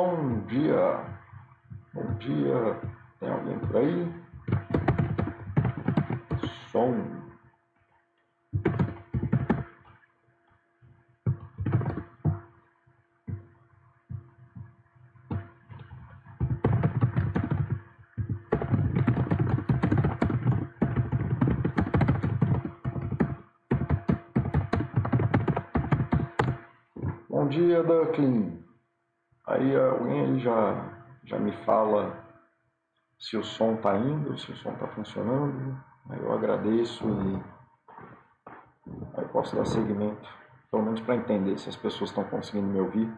Bom dia. Bom dia. Tem alguém por aí? Som. Bom dia, Duckling. Já, já me fala se o som está indo, se o som está funcionando. Aí eu agradeço e aí posso dar seguimento, pelo menos para entender se as pessoas estão conseguindo me ouvir.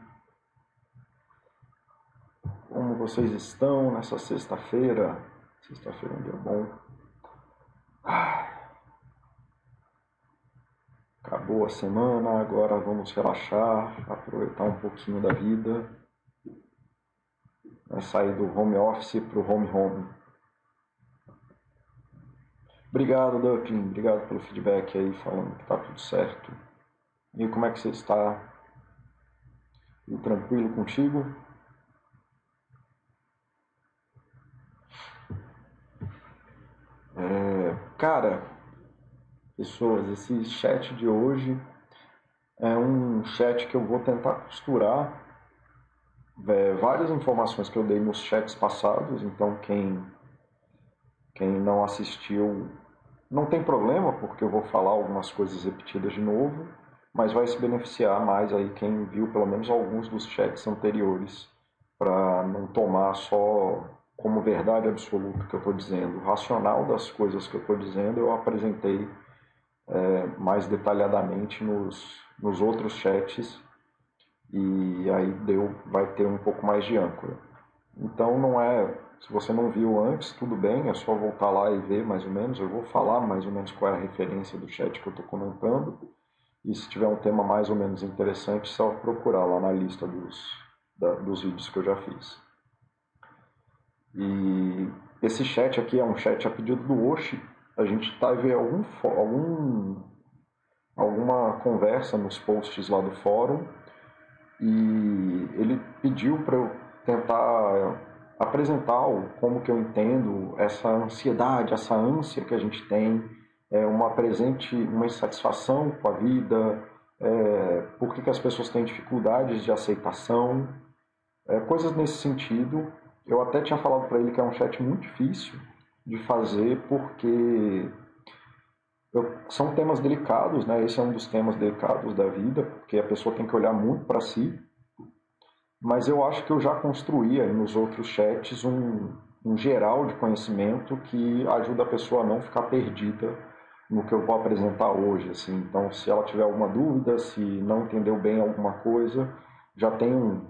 Como vocês estão nessa sexta-feira? Sexta-feira é um dia bom. Acabou a semana, agora vamos relaxar, aproveitar um pouquinho da vida. É sair do home office para o home home. Obrigado, Ducklin. Obrigado pelo feedback aí, falando que tá tudo certo. E como é que você está? Tudo tranquilo contigo? É, cara, pessoas, esse chat de hoje é um chat que eu vou tentar costurar é, várias informações que eu dei nos chats passados, então quem, quem não assistiu não tem problema, porque eu vou falar algumas coisas repetidas de novo, mas vai se beneficiar mais aí quem viu pelo menos alguns dos chats anteriores, para não tomar só como verdade absoluta que eu estou dizendo. O racional das coisas que eu estou dizendo eu apresentei é, mais detalhadamente nos, nos outros chats e aí deu, vai ter um pouco mais de âncora. Então não é, se você não viu antes, tudo bem, é só voltar lá e ver mais ou menos. Eu vou falar mais ou menos qual é a referência do chat que eu estou comentando. E se tiver um tema mais ou menos interessante, só procurar lá na lista dos, da, dos vídeos que eu já fiz. E esse chat aqui é um chat a pedido do Oshi. A gente teve algum, algum, alguma conversa nos posts lá do fórum e ele pediu para eu tentar apresentar como que eu entendo essa ansiedade, essa ânsia que a gente tem, é uma presente, uma insatisfação com a vida, é, por que, que as pessoas têm dificuldades de aceitação, é, coisas nesse sentido. Eu até tinha falado para ele que é um chat muito difícil de fazer porque eu, são temas delicados, né? Esse é um dos temas delicados da vida, porque a pessoa tem que olhar muito para si. Mas eu acho que eu já construí aí nos outros chats um, um geral de conhecimento que ajuda a pessoa a não ficar perdida no que eu vou apresentar hoje. Assim. Então, se ela tiver alguma dúvida, se não entendeu bem alguma coisa, já tem um,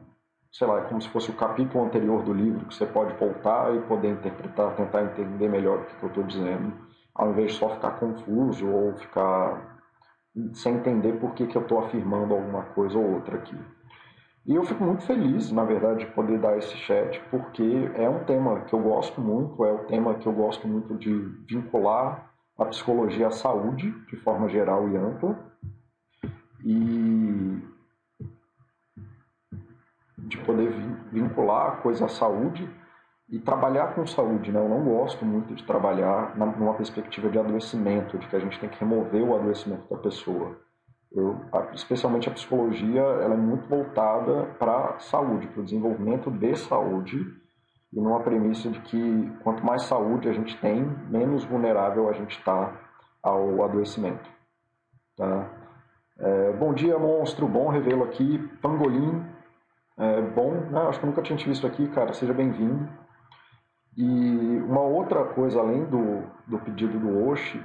sei lá, é como se fosse o capítulo anterior do livro que você pode voltar e poder interpretar, tentar entender melhor o que eu estou dizendo ao invés de só ficar confuso ou ficar sem entender por que, que eu estou afirmando alguma coisa ou outra aqui. E eu fico muito feliz, na verdade, de poder dar esse chat, porque é um tema que eu gosto muito, é um tema que eu gosto muito de vincular a psicologia à saúde, de forma geral e ampla, e de poder vincular a coisa à saúde e trabalhar com saúde, né? Eu não gosto muito de trabalhar numa perspectiva de adoecimento, de que a gente tem que remover o adoecimento da pessoa. Eu, especialmente a psicologia, ela é muito voltada para saúde, para o desenvolvimento de saúde e numa premissa de que quanto mais saúde a gente tem, menos vulnerável a gente está ao adoecimento. Tá? É, bom dia, monstro, bom revê-lo aqui. Pangolim, é, bom, né? acho que nunca tinha te visto aqui, cara, seja bem-vindo. E uma outra coisa, além do, do pedido do Oshi,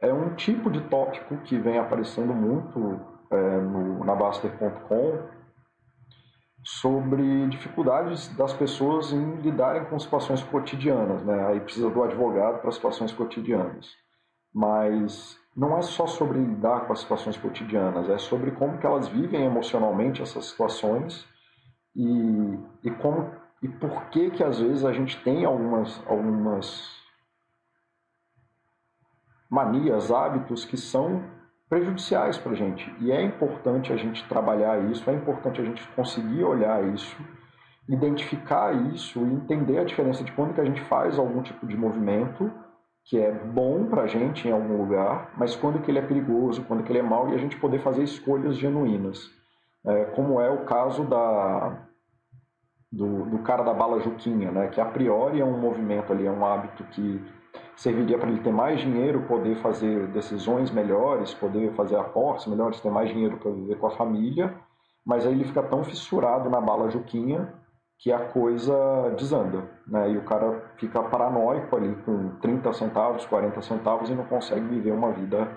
é um tipo de tópico que vem aparecendo muito é, no, na Baster.com sobre dificuldades das pessoas em lidarem com situações cotidianas. Né? Aí precisa do advogado para situações cotidianas. Mas não é só sobre lidar com as situações cotidianas, é sobre como que elas vivem emocionalmente essas situações e, e como e por que que às vezes a gente tem algumas algumas manias, hábitos que são prejudiciais para a gente. E é importante a gente trabalhar isso, é importante a gente conseguir olhar isso identificar isso e entender a diferença de quando que a gente faz algum tipo de movimento que é bom para a gente em algum lugar, mas quando que ele é perigoso, quando que ele é mau e a gente poder fazer escolhas genuínas. É, como é o caso da, do, do, cara da bala Juquinha, né? que a priori é um movimento ali, é um hábito que serviria para ele ter mais dinheiro, poder fazer decisões melhores, poder fazer aportes melhores, ter mais dinheiro para viver com a família, mas aí ele fica tão fissurado na bala Juquinha que a coisa desanda, né? E o cara fica paranoico ali com 30 centavos, 40 centavos e não consegue viver uma vida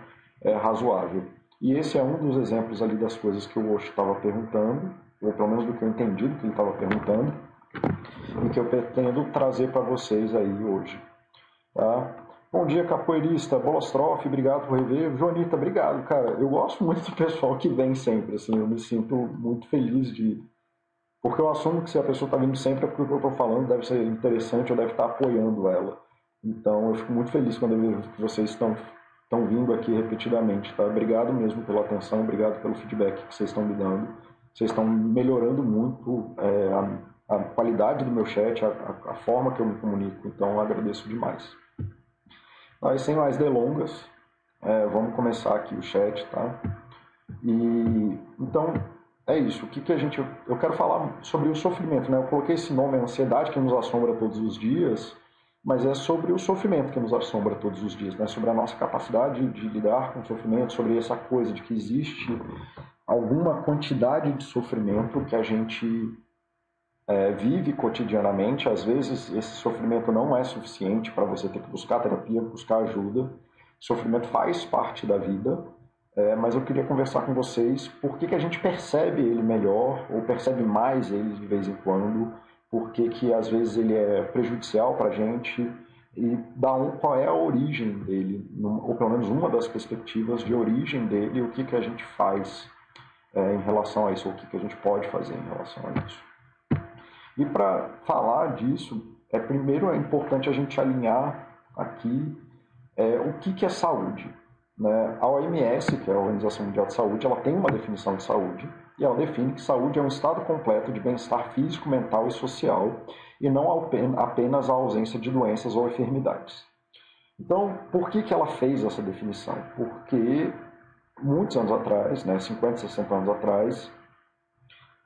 é, razoável. E esse é um dos exemplos ali das coisas que o Osho estava perguntando, ou pelo menos do que eu entendi do que ele estava perguntando, e que eu pretendo trazer para vocês aí hoje. Tá? Bom dia, capoeirista. Bolostrofe, obrigado por rever. Jonita, obrigado, cara. Eu gosto muito do pessoal que vem sempre, assim, eu me sinto muito feliz de... Porque eu assumo que se a pessoa está vindo sempre é porque o que eu estou falando deve ser interessante ou deve estar tá apoiando ela. Então, eu fico muito feliz quando eu vejo que vocês estão, estão vindo aqui repetidamente, tá? Obrigado mesmo pela atenção, obrigado pelo feedback que vocês estão me dando. Vocês estão melhorando muito é, a, a, qualidade do meu chat, a, a, forma que eu me comunico. Então, eu agradeço demais. Mas sem mais delongas, é, vamos começar aqui o chat, tá? E então é isso. O que, que a gente. Eu quero falar sobre o sofrimento, né? Eu coloquei esse nome, a ansiedade que nos assombra todos os dias, mas é sobre o sofrimento que nos assombra todos os dias, né? Sobre a nossa capacidade de lidar com o sofrimento, sobre essa coisa de que existe alguma quantidade de sofrimento que a gente é, vive cotidianamente, às vezes esse sofrimento não é suficiente para você ter que buscar terapia, buscar ajuda. Sofrimento faz parte da vida, é, mas eu queria conversar com vocês por que, que a gente percebe ele melhor ou percebe mais ele de vez em quando, por que, que às vezes ele é prejudicial para a gente e da um, qual é a origem dele, ou pelo menos uma das perspectivas de origem dele, e o que, que a gente faz é, em relação a isso, o que, que a gente pode fazer em relação a isso. E para falar disso, é primeiro é importante a gente alinhar aqui é, o que, que é saúde. Né? A OMS, que é a Organização Mundial de Saúde, ela tem uma definição de saúde e ela define que saúde é um estado completo de bem-estar físico, mental e social e não apenas a ausência de doenças ou enfermidades. Então, por que, que ela fez essa definição? Porque muitos anos atrás, né, 50, 60 anos atrás,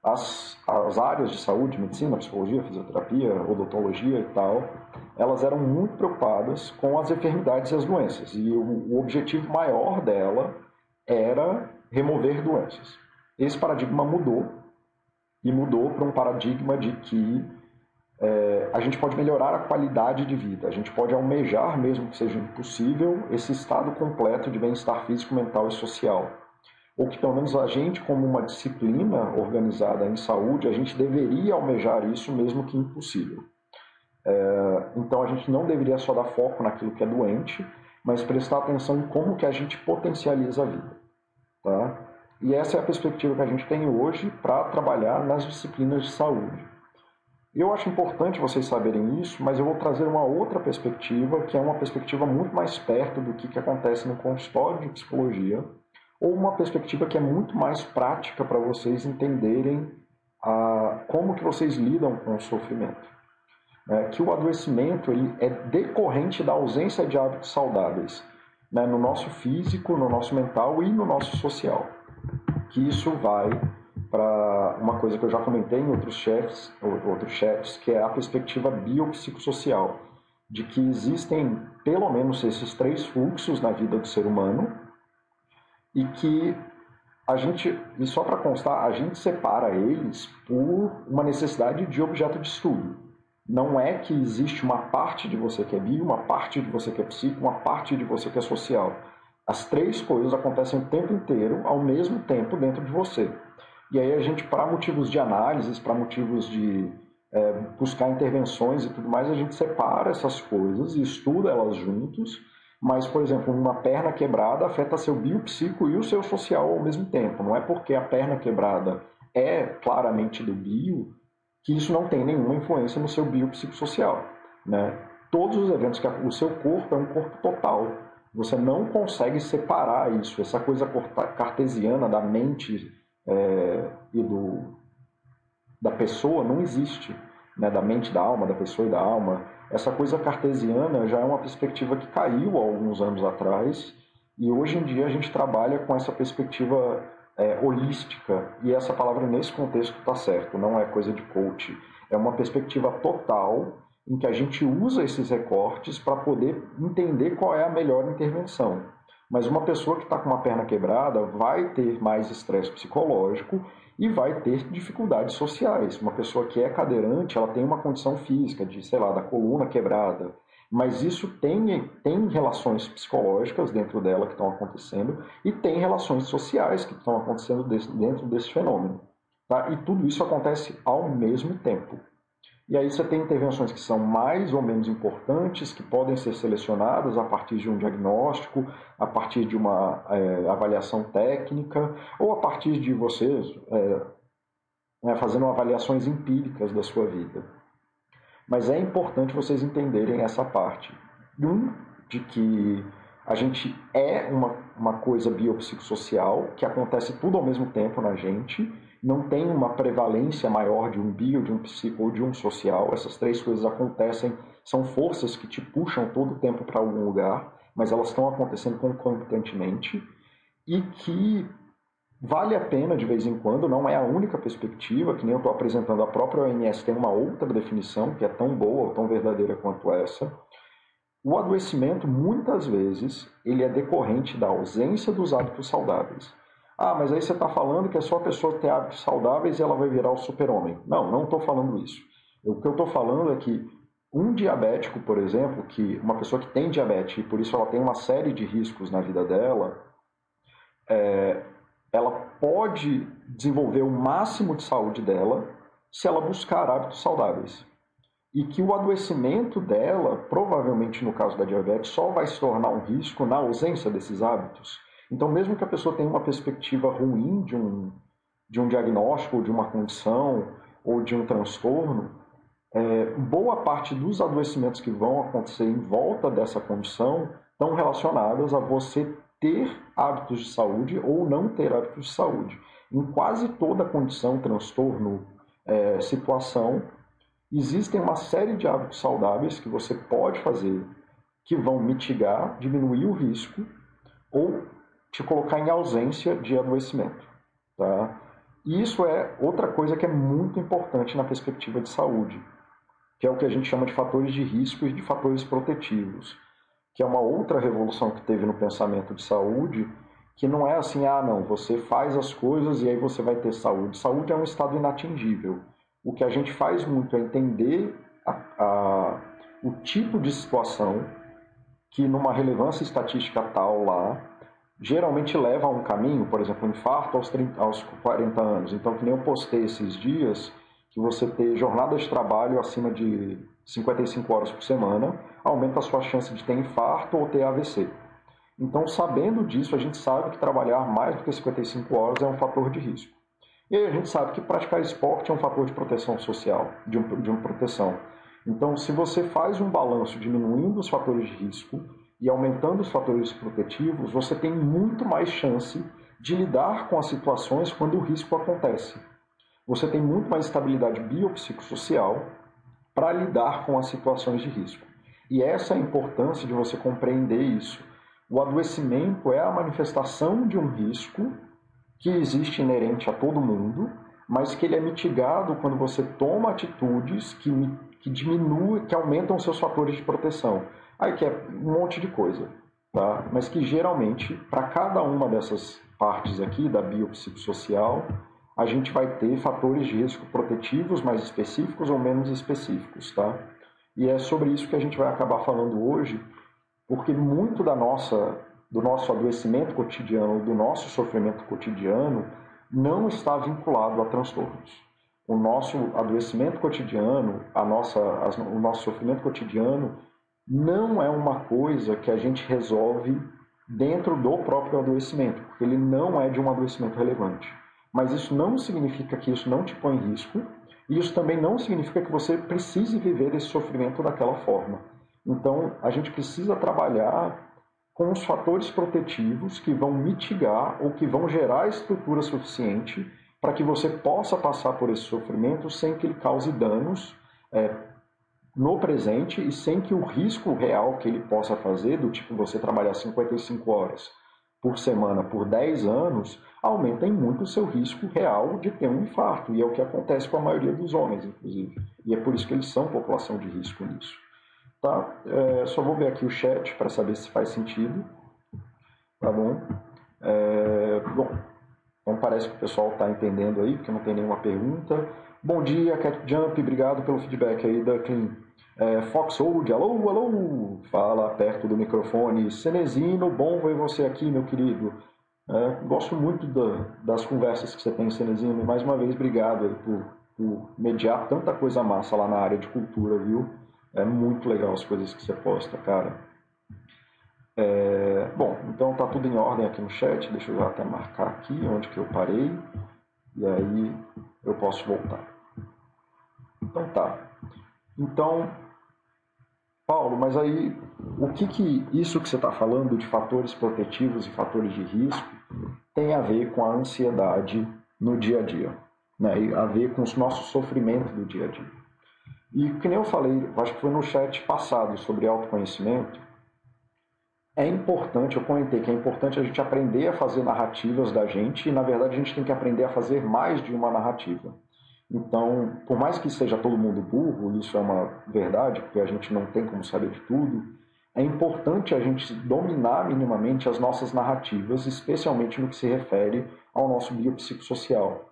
as, as áreas de saúde, medicina, psicologia, fisioterapia, odontologia e tal, elas eram muito preocupadas com as enfermidades e as doenças. E o, o objetivo maior dela era remover doenças. Esse paradigma mudou e mudou para um paradigma de que é, a gente pode melhorar a qualidade de vida, a gente pode almejar, mesmo que seja impossível, esse estado completo de bem-estar físico, mental e social ou que pelo menos a gente, como uma disciplina organizada em saúde, a gente deveria almejar isso mesmo que impossível. É, então a gente não deveria só dar foco naquilo que é doente, mas prestar atenção em como que a gente potencializa a vida. Tá? E essa é a perspectiva que a gente tem hoje para trabalhar nas disciplinas de saúde. Eu acho importante vocês saberem isso, mas eu vou trazer uma outra perspectiva, que é uma perspectiva muito mais perto do que, que acontece no consultório de psicologia, ou uma perspectiva que é muito mais prática para vocês entenderem a, como que vocês lidam com o sofrimento. É, que o adoecimento ele é decorrente da ausência de hábitos saudáveis né, no nosso físico, no nosso mental e no nosso social. Que isso vai para uma coisa que eu já comentei em outros chefs, outros chefs, que é a perspectiva biopsicossocial, de que existem pelo menos esses três fluxos na vida do ser humano, e que a gente, e só para constar, a gente separa eles por uma necessidade de objeto de estudo. Não é que existe uma parte de você que é bio, uma parte de você que é psico, uma parte de você que é social. As três coisas acontecem o tempo inteiro, ao mesmo tempo, dentro de você. E aí a gente, para motivos de análises, para motivos de é, buscar intervenções e tudo mais, a gente separa essas coisas e estuda elas juntos mas, por exemplo, uma perna quebrada afeta seu biopsico e o seu social ao mesmo tempo. Não é porque a perna quebrada é claramente do bio que isso não tem nenhuma influência no seu biopsicossocial. Né? Todos os eventos que o seu corpo é um corpo total. Você não consegue separar isso, essa coisa cartesiana da mente é, e do da pessoa não existe, né? da mente da alma, da pessoa e da alma. Essa coisa cartesiana já é uma perspectiva que caiu há alguns anos atrás e hoje em dia a gente trabalha com essa perspectiva é, holística e essa palavra nesse contexto está certo, não é coisa de coach, é uma perspectiva total em que a gente usa esses recortes para poder entender qual é a melhor intervenção. Mas uma pessoa que está com uma perna quebrada vai ter mais estresse psicológico e vai ter dificuldades sociais. Uma pessoa que é cadeirante, ela tem uma condição física de, sei lá, da coluna quebrada. Mas isso tem, tem relações psicológicas dentro dela que estão acontecendo e tem relações sociais que estão acontecendo dentro desse fenômeno. Tá? E tudo isso acontece ao mesmo tempo. E aí você tem intervenções que são mais ou menos importantes, que podem ser selecionadas a partir de um diagnóstico, a partir de uma é, avaliação técnica, ou a partir de vocês é, né, fazendo avaliações empíricas da sua vida. Mas é importante vocês entenderem essa parte. Um, de que a gente é uma, uma coisa biopsicossocial, que acontece tudo ao mesmo tempo na gente, não tem uma prevalência maior de um bio, de um psico ou de um social. Essas três coisas acontecem, são forças que te puxam todo o tempo para algum lugar, mas elas estão acontecendo concomitantemente e que vale a pena de vez em quando, não é a única perspectiva, que nem eu estou apresentando, a própria OMS tem uma outra definição que é tão boa ou tão verdadeira quanto essa. O adoecimento, muitas vezes, ele é decorrente da ausência dos hábitos saudáveis. Ah, mas aí você está falando que é só a pessoa ter hábitos saudáveis e ela vai virar o super-homem. Não, não estou falando isso. O que eu estou falando é que um diabético, por exemplo, que uma pessoa que tem diabetes e por isso ela tem uma série de riscos na vida dela, é, ela pode desenvolver o máximo de saúde dela se ela buscar hábitos saudáveis. E que o adoecimento dela, provavelmente no caso da diabetes, só vai se tornar um risco na ausência desses hábitos. Então, mesmo que a pessoa tenha uma perspectiva ruim de um, de um diagnóstico, de uma condição, ou de um transtorno, é, boa parte dos adoecimentos que vão acontecer em volta dessa condição estão relacionadas a você ter hábitos de saúde ou não ter hábitos de saúde. Em quase toda condição, transtorno, é, situação, existem uma série de hábitos saudáveis que você pode fazer que vão mitigar, diminuir o risco ou te colocar em ausência de adoecimento. Tá? E isso é outra coisa que é muito importante na perspectiva de saúde, que é o que a gente chama de fatores de risco e de fatores protetivos, que é uma outra revolução que teve no pensamento de saúde, que não é assim, ah, não, você faz as coisas e aí você vai ter saúde. Saúde é um estado inatingível. O que a gente faz muito é entender a, a, o tipo de situação que numa relevância estatística tal lá, geralmente leva a um caminho, por exemplo, um infarto aos, 30, aos 40 anos. Então, que nem eu postei esses dias, que você ter jornada de trabalho acima de 55 horas por semana aumenta a sua chance de ter infarto ou ter AVC. Então, sabendo disso, a gente sabe que trabalhar mais do que 55 horas é um fator de risco. E a gente sabe que praticar esporte é um fator de proteção social, de, um, de uma proteção. Então, se você faz um balanço diminuindo os fatores de risco, e aumentando os fatores protetivos, você tem muito mais chance de lidar com as situações quando o risco acontece. Você tem muito mais estabilidade biopsicossocial para lidar com as situações de risco. E essa é a importância de você compreender isso. O adoecimento é a manifestação de um risco que existe inerente a todo mundo, mas que ele é mitigado quando você toma atitudes que, que diminuem, que aumentam seus fatores de proteção. Aí que é um monte de coisa, tá? Mas que geralmente, para cada uma dessas partes aqui da biopsicossocial, a gente vai ter fatores de risco protetivos mais específicos ou menos específicos, tá? E é sobre isso que a gente vai acabar falando hoje, porque muito da nossa do nosso adoecimento cotidiano, do nosso sofrimento cotidiano, não está vinculado a transtornos. O nosso adoecimento cotidiano, a nossa, o nosso sofrimento cotidiano não é uma coisa que a gente resolve dentro do próprio adoecimento, porque ele não é de um adoecimento relevante. Mas isso não significa que isso não te põe em risco, e isso também não significa que você precise viver esse sofrimento daquela forma. Então, a gente precisa trabalhar com os fatores protetivos que vão mitigar ou que vão gerar estrutura suficiente para que você possa passar por esse sofrimento sem que ele cause danos é, no presente e sem que o risco real que ele possa fazer, do tipo você trabalhar 55 horas por semana por 10 anos, aumentem muito o seu risco real de ter um infarto. E é o que acontece com a maioria dos homens, inclusive. E é por isso que eles são população de risco nisso. Tá? É, só vou ver aqui o chat para saber se faz sentido. Tá bom? É, bom, então parece que o pessoal está entendendo aí, porque não tem nenhuma pergunta. Bom dia, Cat Jump, obrigado pelo feedback aí da. É, Foxhold, alô, alô, fala perto do microfone. Cenezino, bom ver você aqui, meu querido. É, gosto muito da, das conversas que você tem, Cenezino. Mais uma vez, obrigado por, por mediar tanta coisa massa lá na área de cultura, viu? É muito legal as coisas que você posta, cara. É, bom, então tá tudo em ordem aqui no chat. Deixa eu até marcar aqui onde que eu parei. E aí eu posso voltar. Então tá. Então, Paulo, mas aí o que, que isso que você está falando de fatores protetivos e fatores de risco tem a ver com a ansiedade no dia a dia, né? E a ver com os nossos sofrimentos do dia a dia. E que nem eu falei, acho que foi no chat passado sobre autoconhecimento, é importante, eu comentei que é importante a gente aprender a fazer narrativas da gente e, na verdade, a gente tem que aprender a fazer mais de uma narrativa. Então, por mais que seja todo mundo burro, isso é uma verdade, porque a gente não tem como saber de tudo, é importante a gente dominar minimamente as nossas narrativas, especialmente no que se refere ao nosso biopsicossocial.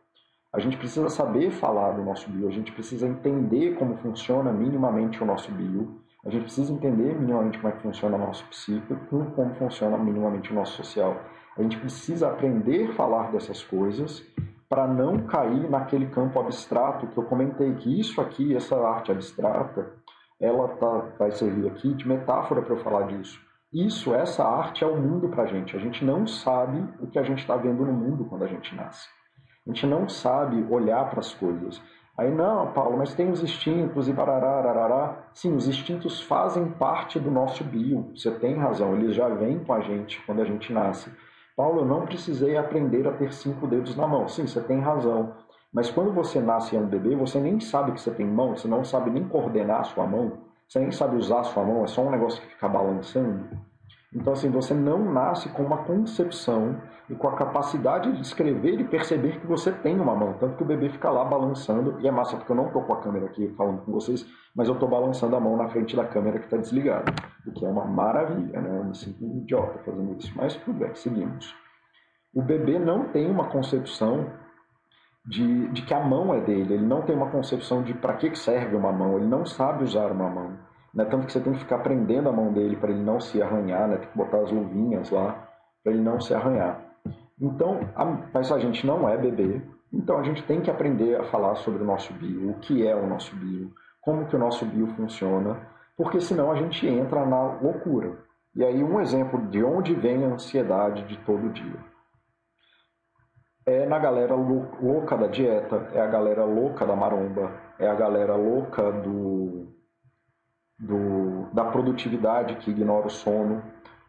A gente precisa saber falar do nosso bio, a gente precisa entender como funciona minimamente o nosso bio, a gente precisa entender minimamente como é que funciona o nosso psíquico, como funciona minimamente o nosso social. A gente precisa aprender a falar dessas coisas para não cair naquele campo abstrato que eu comentei, que isso aqui, essa arte abstrata, ela tá, vai servir aqui de metáfora para eu falar disso. Isso, essa arte é o mundo para a gente. A gente não sabe o que a gente está vendo no mundo quando a gente nasce. A gente não sabe olhar para as coisas. Aí, não, Paulo, mas tem os instintos e barará, arará. Sim, os instintos fazem parte do nosso bio. Você tem razão, eles já vêm com a gente quando a gente nasce. Paulo, eu não precisei aprender a ter cinco dedos na mão. Sim, você tem razão. Mas quando você nasce e é um bebê, você nem sabe que você tem mão, você não sabe nem coordenar a sua mão, você nem sabe usar a sua mão, é só um negócio que fica balançando. Então, assim, você não nasce com uma concepção e com a capacidade de escrever e perceber que você tem uma mão. Tanto que o bebê fica lá balançando, e é massa porque eu não estou com a câmera aqui falando com vocês, mas eu estou balançando a mão na frente da câmera que está desligada. O que é uma maravilha, né? Eu me sinto um idiota fazendo isso. Mas tudo bem, seguimos. O bebê não tem uma concepção de, de que a mão é dele, ele não tem uma concepção de para que serve uma mão, ele não sabe usar uma mão. Né? Tanto que você tem que ficar prendendo a mão dele para ele não se arranhar, né? tem que botar as luvinhas lá para ele não se arranhar. Então, a, mas a gente não é bebê, então a gente tem que aprender a falar sobre o nosso bio, o que é o nosso bio, como que o nosso bio funciona, porque senão a gente entra na loucura. E aí um exemplo de onde vem a ansiedade de todo dia. É na galera louca da dieta, é a galera louca da maromba, é a galera louca do do, da produtividade que ignora o sono.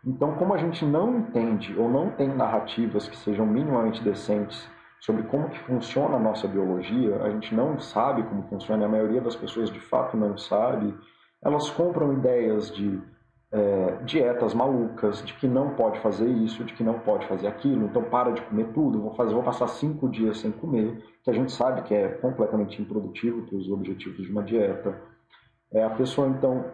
Então, como a gente não entende ou não tem narrativas que sejam minimamente decentes sobre como que funciona a nossa biologia, a gente não sabe como funciona, a maioria das pessoas de fato não sabe, elas compram ideias de é, dietas malucas, de que não pode fazer isso, de que não pode fazer aquilo, então para de comer tudo, vou, fazer, vou passar cinco dias sem comer, que a gente sabe que é completamente improdutivo para os objetivos de uma dieta. É, a pessoa, então,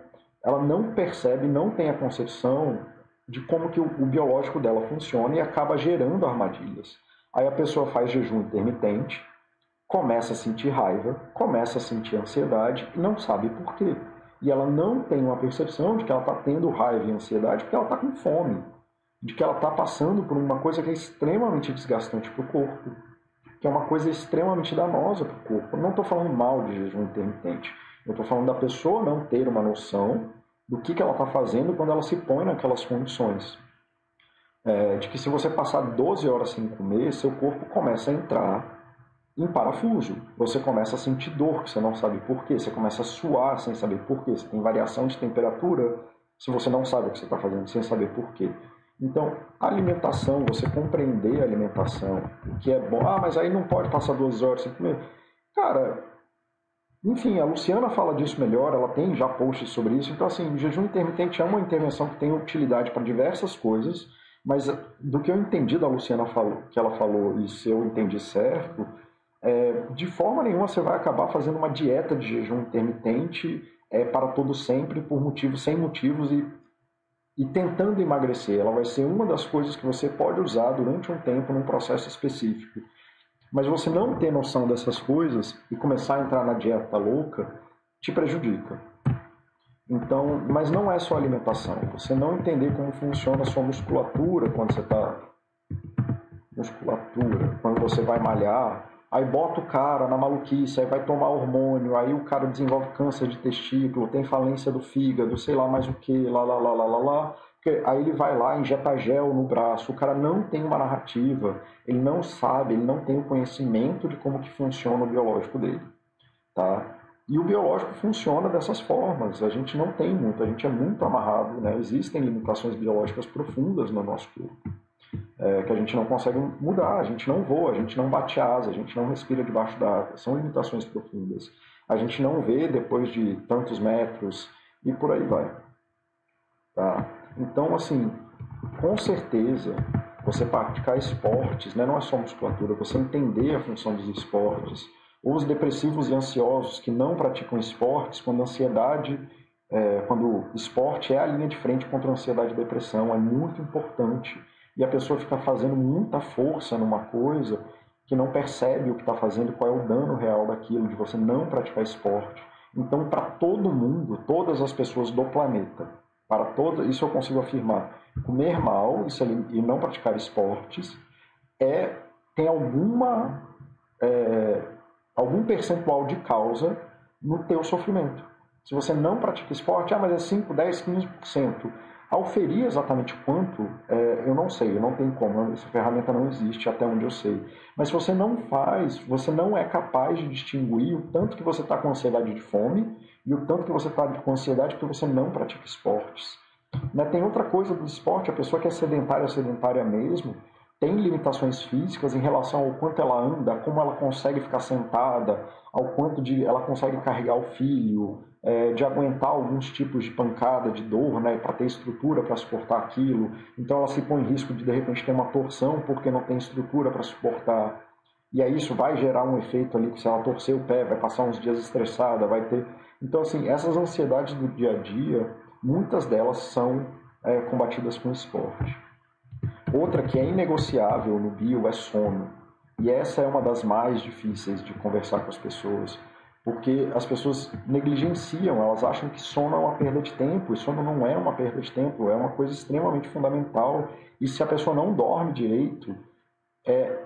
ela não percebe, não tem a concepção de como que o, o biológico dela funciona e acaba gerando armadilhas. Aí a pessoa faz jejum intermitente, começa a sentir raiva, começa a sentir ansiedade e não sabe por quê. E ela não tem uma percepção de que ela está tendo raiva e ansiedade porque ela está com fome, de que ela está passando por uma coisa que é extremamente desgastante para o corpo, que é uma coisa extremamente danosa para o corpo. Eu não estou falando mal de jejum intermitente. Eu estou falando da pessoa não ter uma noção do que, que ela está fazendo quando ela se põe naquelas condições. É, de que se você passar 12 horas sem comer, seu corpo começa a entrar em parafuso. Você começa a sentir dor, que você não sabe por quê. Você começa a suar sem saber por quê. Você tem variação de temperatura se você não sabe o que você está fazendo, sem saber por quê. Então, alimentação, você compreender a alimentação, o que é bom. Ah, mas aí não pode passar duas horas sem comer. Cara, enfim, a Luciana fala disso melhor, ela tem já posts sobre isso. Então, assim, o jejum intermitente é uma intervenção que tem utilidade para diversas coisas, mas do que eu entendi da Luciana falou, que ela falou, e se eu entendi certo, é, de forma nenhuma você vai acabar fazendo uma dieta de jejum intermitente é, para todo sempre, por motivos, sem motivos e e tentando emagrecer. Ela vai ser uma das coisas que você pode usar durante um tempo num processo específico. Mas você não ter noção dessas coisas e começar a entrar na dieta louca te prejudica. Então, mas não é só alimentação. Você não entender como funciona a sua musculatura quando você está musculatura, quando você vai malhar, aí bota o cara na maluquice, aí vai tomar hormônio, aí o cara desenvolve câncer de testículo, tem falência do fígado, sei lá mais o que, lá, lá, lá, lá, lá, lá. Aí ele vai lá, injeta gel no braço, o cara não tem uma narrativa, ele não sabe, ele não tem o conhecimento de como que funciona o biológico dele, tá? E o biológico funciona dessas formas, a gente não tem muito, a gente é muito amarrado, né? Existem limitações biológicas profundas no nosso corpo é, que a gente não consegue mudar, a gente não voa, a gente não bate asa, a gente não respira debaixo d'água, são limitações profundas. A gente não vê depois de tantos metros e por aí vai. Então, assim, com certeza, você praticar esportes, né, não é só musculatura, você entender a função dos esportes. Os depressivos e ansiosos que não praticam esportes, quando a ansiedade, é, quando esporte é a linha de frente contra a ansiedade e depressão, é muito importante e a pessoa fica fazendo muita força numa coisa que não percebe o que está fazendo, qual é o dano real daquilo, de você não praticar esporte. Então, para todo mundo, todas as pessoas do planeta, para todo, isso eu consigo afirmar, comer mal isso, e não praticar esportes é tem alguma é, algum percentual de causa no teu sofrimento. Se você não pratica esporte, ah, mas é 5, 10, 15%. Auferir exatamente quanto, é, eu não sei, eu não tenho como, essa ferramenta não existe até onde eu sei. Mas se você não faz, você não é capaz de distinguir o tanto que você está com ansiedade de fome e o tanto que você está com ansiedade porque você não pratica esportes. Né? Tem outra coisa do esporte, a pessoa que é sedentária, sedentária mesmo, tem limitações físicas em relação ao quanto ela anda, como ela consegue ficar sentada, ao quanto de ela consegue carregar o filho, é, de aguentar alguns tipos de pancada, de dor, né, para ter estrutura para suportar aquilo. Então ela se põe em risco de de repente ter uma torção porque não tem estrutura para suportar. E aí isso vai gerar um efeito ali que se ela torcer o pé, vai passar uns dias estressada, vai ter. Então assim, essas ansiedades do dia a dia, muitas delas são é, combatidas com esporte. Outra que é inegociável no bio é sono. E essa é uma das mais difíceis de conversar com as pessoas porque as pessoas negligenciam, elas acham que sono é uma perda de tempo, e sono não é uma perda de tempo, é uma coisa extremamente fundamental. E se a pessoa não dorme direito, é,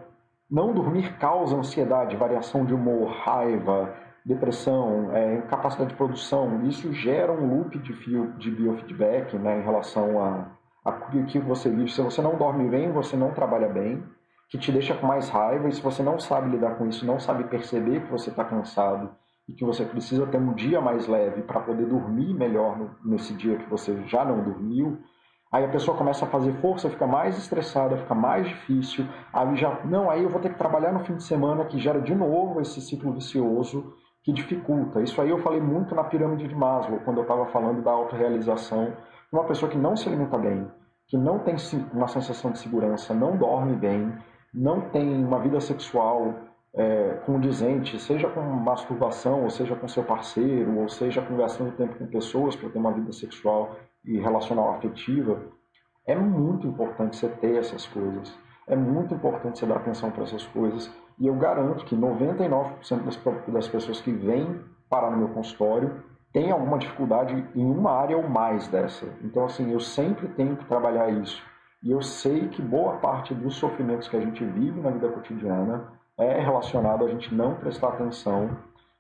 não dormir causa ansiedade, variação de humor, raiva, depressão, é, incapacidade de produção. Isso gera um loop de, fio, de biofeedback né, em relação a, a que você vive. Se você não dorme bem, você não trabalha bem, que te deixa com mais raiva. E se você não sabe lidar com isso, não sabe perceber que você está cansado, e que você precisa ter um dia mais leve para poder dormir melhor no, nesse dia que você já não dormiu, aí a pessoa começa a fazer força, fica mais estressada, fica mais difícil, aí já, não, aí eu vou ter que trabalhar no fim de semana, que gera de novo esse ciclo vicioso que dificulta. Isso aí eu falei muito na pirâmide de Maslow, quando eu estava falando da autorrealização. Uma pessoa que não se alimenta bem, que não tem uma sensação de segurança, não dorme bem, não tem uma vida sexual é, condizente, seja com masturbação, ou seja com seu parceiro, ou seja com gastando tempo com pessoas para ter uma vida sexual e relacional afetiva, é muito importante você ter essas coisas. É muito importante você dar atenção para essas coisas. E eu garanto que 99% das, das pessoas que vêm parar no meu consultório têm alguma dificuldade em uma área ou mais dessa. Então, assim, eu sempre tenho que trabalhar isso. E eu sei que boa parte dos sofrimentos que a gente vive na vida cotidiana é relacionado a gente não prestar atenção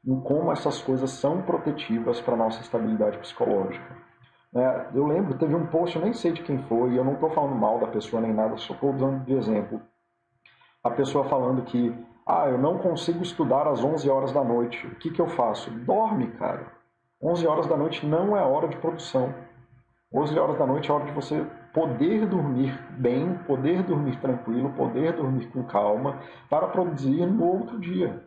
em como essas coisas são protetivas para nossa estabilidade psicológica. É, eu lembro, teve um post, eu nem sei de quem foi, eu não estou falando mal da pessoa nem nada, só estou usando de exemplo. A pessoa falando que, ah, eu não consigo estudar às 11 horas da noite, o que, que eu faço? Dorme, cara. 11 horas da noite não é hora de produção. 11 horas da noite é hora de você poder dormir bem, poder dormir tranquilo, poder dormir com calma, para produzir no outro dia.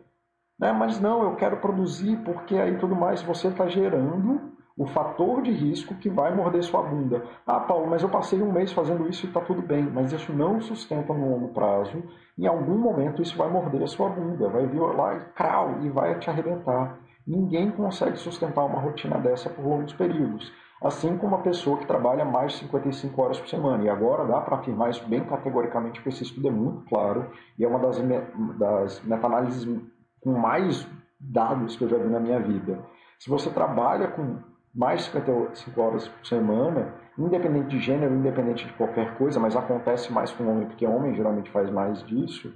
Né? Mas não, eu quero produzir porque aí tudo mais você está gerando o fator de risco que vai morder sua bunda. Ah, Paulo, mas eu passei um mês fazendo isso e está tudo bem, mas isso não sustenta no longo prazo. Em algum momento isso vai morder a sua bunda, vai vir lá e crau, e vai te arrebentar. Ninguém consegue sustentar uma rotina dessa por longos períodos. Assim como uma pessoa que trabalha mais de 55 horas por semana. E agora dá para afirmar isso bem categoricamente, porque esse estudo é muito claro e é uma das, das meta-análises com mais dados que eu já vi na minha vida. Se você trabalha com mais de 55 horas por semana, independente de gênero, independente de qualquer coisa, mas acontece mais com homem, porque homem geralmente faz mais disso,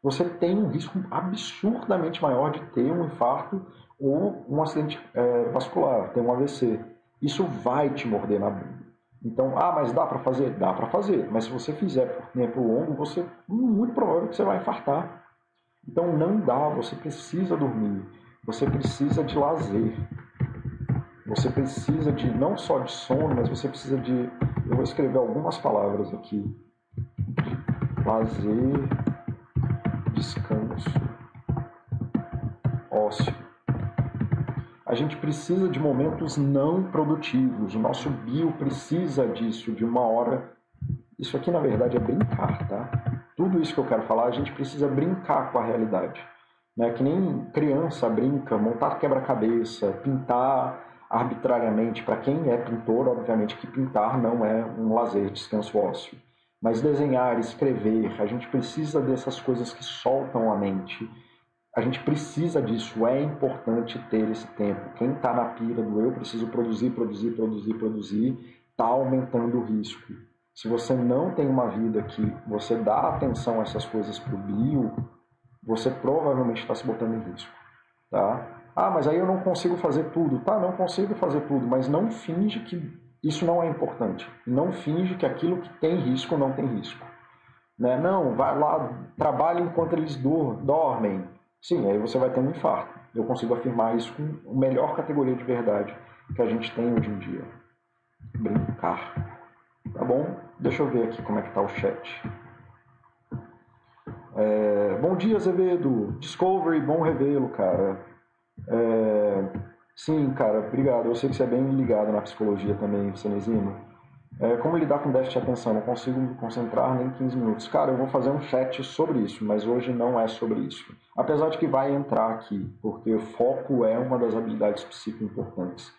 você tem um risco absurdamente maior de ter um infarto ou um acidente é, vascular, ter um AVC. Isso vai te morder na bunda. Então, ah, mas dá para fazer? Dá para fazer, mas se você fizer por tempo longo, você muito provável que você vai infartar. Então não dá, você precisa dormir, você precisa de lazer. Você precisa de não só de sono, mas você precisa de. Eu vou escrever algumas palavras aqui. Lazer, descanso, ócio. A gente precisa de momentos não produtivos. O nosso bio precisa disso, de uma hora. Isso aqui, na verdade, é brincar, tá? Tudo isso que eu quero falar, a gente precisa brincar com a realidade. Né? Que nem criança brinca, montar quebra-cabeça, pintar arbitrariamente. Para quem é pintor, obviamente que pintar não é um lazer, descanso ósseo. Mas desenhar, escrever, a gente precisa dessas coisas que soltam a mente. A gente precisa disso, é importante ter esse tempo. Quem está na pira do eu preciso produzir, produzir, produzir, produzir, está aumentando o risco. Se você não tem uma vida que você dá atenção a essas coisas para o bio, você provavelmente está se botando em risco. Tá? Ah, mas aí eu não consigo fazer tudo. Tá, não consigo fazer tudo, mas não finge que isso não é importante. Não finge que aquilo que tem risco não tem risco. Né? Não, vai lá, trabalhe enquanto eles dormem. Sim, aí você vai ter um infarto. Eu consigo afirmar isso com a melhor categoria de verdade que a gente tem hoje em dia. Brincar. Tá bom? Deixa eu ver aqui como é que tá o chat. É, bom dia, Azevedo. Discovery, bom revê-lo, cara. É, sim, cara, obrigado. Eu sei que você é bem ligado na psicologia também, Cenezino. É, como lidar com déficit de atenção? Não consigo me concentrar nem 15 minutos. Cara, eu vou fazer um chat sobre isso, mas hoje não é sobre isso. Apesar de que vai entrar aqui, porque foco é uma das habilidades psico importantes.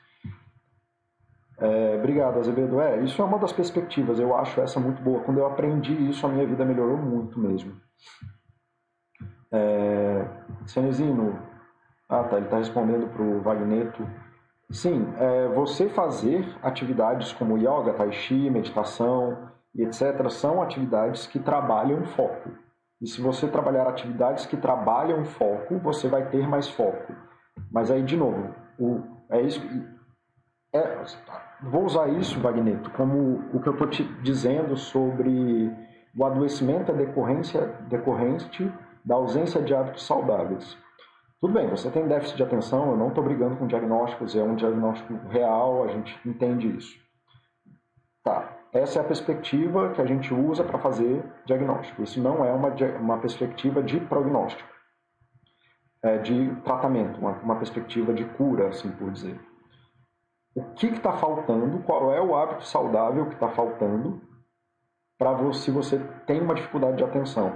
É, obrigado, Azevedo. É, isso é uma das perspectivas. Eu acho essa muito boa. Quando eu aprendi isso, a minha vida melhorou muito mesmo. É, ah, tá. Ele está respondendo para o Wagneto. Sim, é, você fazer atividades como yoga, tai chi, meditação e etc. são atividades que trabalham foco. E se você trabalhar atividades que trabalham foco, você vai ter mais foco. Mas aí, de novo, o, é isso. É, vou usar isso, Wagneto, como o que eu estou te dizendo sobre o adoecimento é decorrência, decorrente da ausência de hábitos saudáveis. Tudo bem, você tem déficit de atenção, eu não estou brigando com diagnósticos, é um diagnóstico real, a gente entende isso. Tá, essa é a perspectiva que a gente usa para fazer diagnóstico. Isso não é uma, uma perspectiva de prognóstico, é de tratamento, uma, uma perspectiva de cura, assim por dizer. O que está faltando, qual é o hábito saudável que está faltando para você, se você tem uma dificuldade de atenção.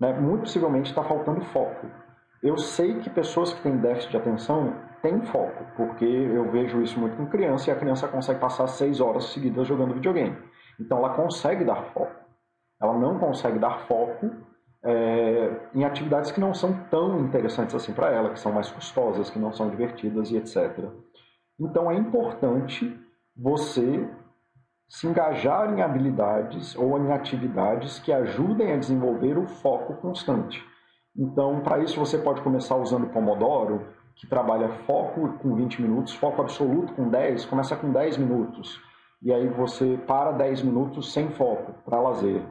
Né? Muito possivelmente está faltando foco. Eu sei que pessoas que têm déficit de atenção têm foco, porque eu vejo isso muito com criança e a criança consegue passar seis horas seguidas jogando videogame. Então ela consegue dar foco. Ela não consegue dar foco é, em atividades que não são tão interessantes assim para ela, que são mais custosas, que não são divertidas e etc. Então é importante você se engajar em habilidades ou em atividades que ajudem a desenvolver o foco constante. Então, para isso, você pode começar usando o Pomodoro, que trabalha foco com 20 minutos, foco absoluto com 10, começa com 10 minutos. E aí você para 10 minutos sem foco, para lazer.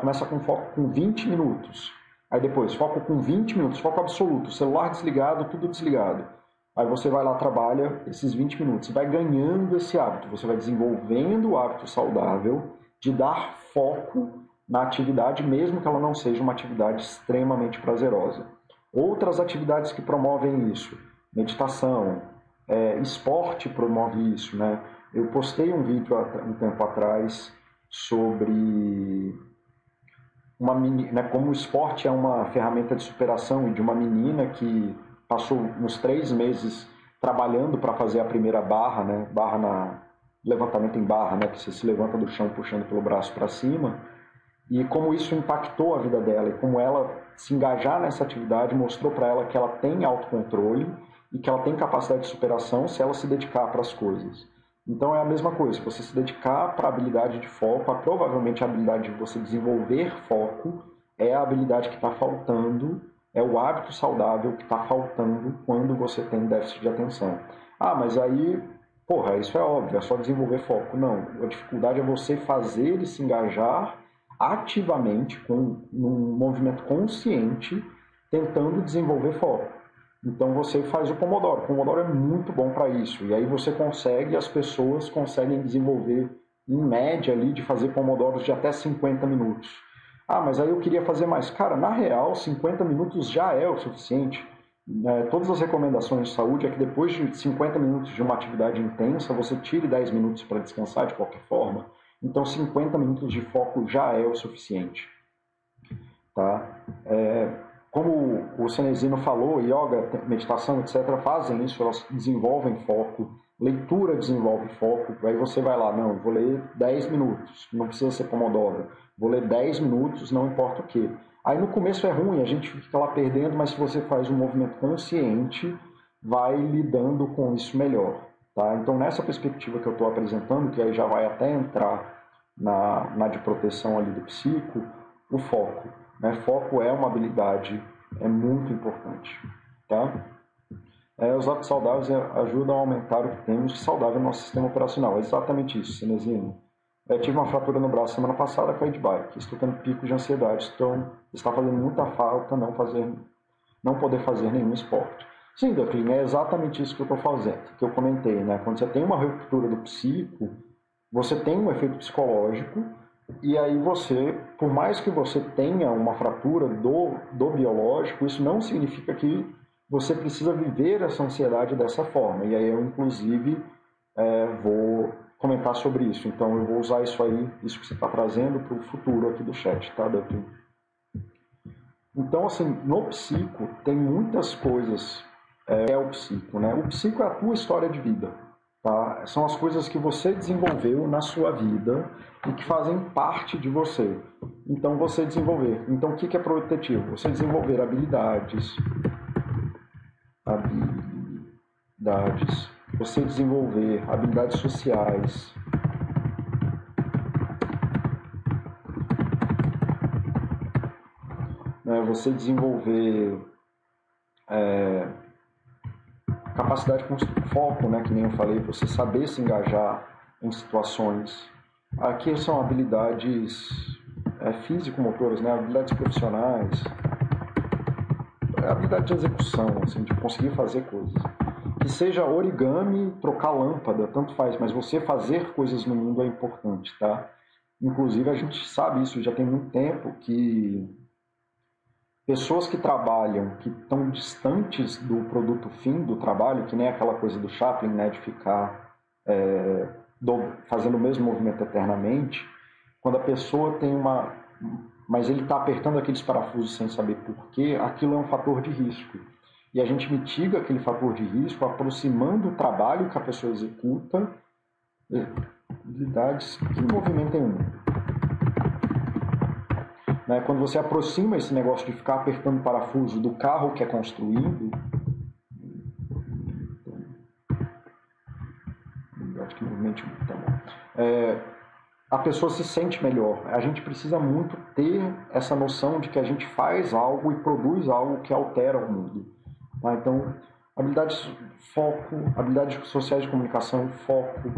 Começa com foco com 20 minutos. Aí depois, foco com 20 minutos, foco absoluto, celular desligado, tudo desligado. Aí você vai lá, trabalha esses 20 minutos, vai ganhando esse hábito, você vai desenvolvendo o hábito saudável de dar foco na atividade, mesmo que ela não seja uma atividade extremamente prazerosa. Outras atividades que promovem isso, meditação, é, esporte promove isso, né? Eu postei um vídeo há um tempo atrás sobre uma menina, né, como o esporte é uma ferramenta de superação e de uma menina que passou uns três meses trabalhando para fazer a primeira barra, né, barra na levantamento em barra, né, que você se levanta do chão puxando pelo braço para cima, e como isso impactou a vida dela e como ela se engajar nessa atividade mostrou para ela que ela tem autocontrole e que ela tem capacidade de superação se ela se dedicar para as coisas. Então é a mesma coisa, você se dedicar para a habilidade de foco, a, provavelmente a habilidade de você desenvolver foco é a habilidade que está faltando é o hábito saudável que está faltando quando você tem déficit de atenção. Ah, mas aí, porra, isso é óbvio, é só desenvolver foco. Não, a dificuldade é você fazer ele se engajar ativamente, com um movimento consciente, tentando desenvolver foco. Então você faz o Pomodoro. O Pomodoro é muito bom para isso. E aí você consegue, as pessoas conseguem desenvolver, em média, ali, de fazer Pomodoros de até 50 minutos. Ah, mas aí eu queria fazer mais. Cara, na real, 50 minutos já é o suficiente. É, todas as recomendações de saúde é que depois de 50 minutos de uma atividade intensa, você tire 10 minutos para descansar de qualquer forma. Então, 50 minutos de foco já é o suficiente. Tá? É, como o Cenezino falou, yoga, meditação, etc., fazem isso, elas desenvolvem foco, leitura desenvolve foco, aí você vai lá, não, vou ler 10 minutos, não precisa ser Pomodoro Vou ler 10 minutos, não importa o que. Aí no começo é ruim, a gente fica lá perdendo, mas se você faz um movimento consciente, vai lidando com isso melhor. Tá? Então, nessa perspectiva que eu estou apresentando, que aí já vai até entrar na, na de proteção ali do psico, o foco. Né? Foco é uma habilidade, é muito importante. Tá? É, os hábitos saudáveis ajudam a aumentar o que temos de saudável no nosso sistema operacional. É exatamente isso, Cenezino. Eu tive uma fratura no braço semana passada, caí de bike. Estou tendo picos de ansiedade, então está fazendo muita falta não fazer, não poder fazer nenhum esporte. Sim, Ducklin, é exatamente isso que eu estou fazendo, que eu comentei, né? Quando você tem uma ruptura do psico, você tem um efeito psicológico e aí você, por mais que você tenha uma fratura do, do biológico, isso não significa que você precisa viver essa ansiedade dessa forma. E aí eu, inclusive, é, vou comentar sobre isso. Então eu vou usar isso aí, isso que você está trazendo para o futuro aqui do chat, tá, Duffy? Então, assim, no psico tem muitas coisas. É, é, o psico, né? O psico é a tua história de vida, tá? São as coisas que você desenvolveu na sua vida e que fazem parte de você. Então, você desenvolver. Então, o que é protetivo? Você desenvolver habilidades, habilidades você desenvolver habilidades sociais, né, você desenvolver é, capacidade com foco, né, que nem eu falei, você saber se engajar em situações. Aqui são habilidades é, físico-motoras, né, habilidades profissionais, habilidade de execução, assim, de conseguir fazer coisas que seja origami, trocar lâmpada, tanto faz, mas você fazer coisas no mundo é importante, tá? Inclusive, a gente sabe isso já tem muito tempo, que pessoas que trabalham, que estão distantes do produto fim do trabalho, que nem aquela coisa do Chaplin, né, de ficar é, do, fazendo o mesmo movimento eternamente, quando a pessoa tem uma... mas ele está apertando aqueles parafusos sem saber porquê, aquilo é um fator de risco e a gente mitiga aquele fator de risco aproximando o trabalho que a pessoa executa habilidades que movimentem um. Né? Quando você aproxima esse negócio de ficar apertando parafuso do carro que é construído, acho que tá. É, a pessoa se sente melhor. A gente precisa muito ter essa noção de que a gente faz algo e produz algo que altera o mundo. Tá? Então, habilidades foco, habilidades sociais de comunicação, foco,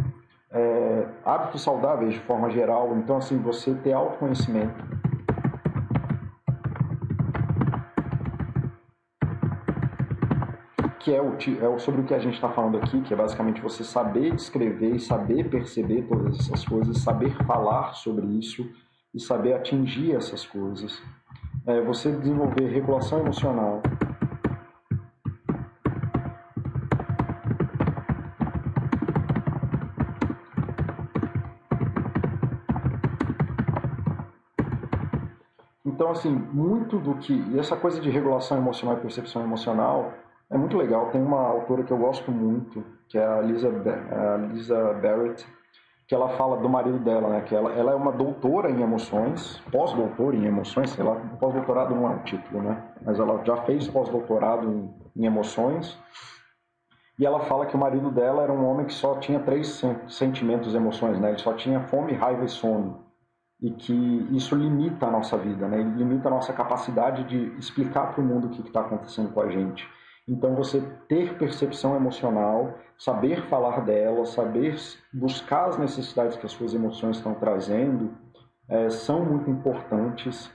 é, hábitos saudáveis de forma geral. Então, assim, você ter autoconhecimento. Que é, o, é sobre o que a gente está falando aqui, que é basicamente você saber escrever e saber perceber todas essas coisas, saber falar sobre isso e saber atingir essas coisas. É você desenvolver regulação emocional, Então, assim, muito do que. E essa coisa de regulação emocional e percepção emocional é muito legal. Tem uma autora que eu gosto muito, que é a Lisa, a Lisa Barrett, que ela fala do marido dela, né? Que ela, ela é uma doutora em emoções, pós-doutora em emoções, sei lá, pós-doutorado não é um título, né? Mas ela já fez pós-doutorado em, em emoções. E ela fala que o marido dela era um homem que só tinha três sentimentos, emoções, né? Ele só tinha fome, raiva e sono e que isso limita a nossa vida, né? Ele limita a nossa capacidade de explicar para o mundo o que está acontecendo com a gente. Então, você ter percepção emocional, saber falar dela, saber buscar as necessidades que as suas emoções estão trazendo, é, são muito importantes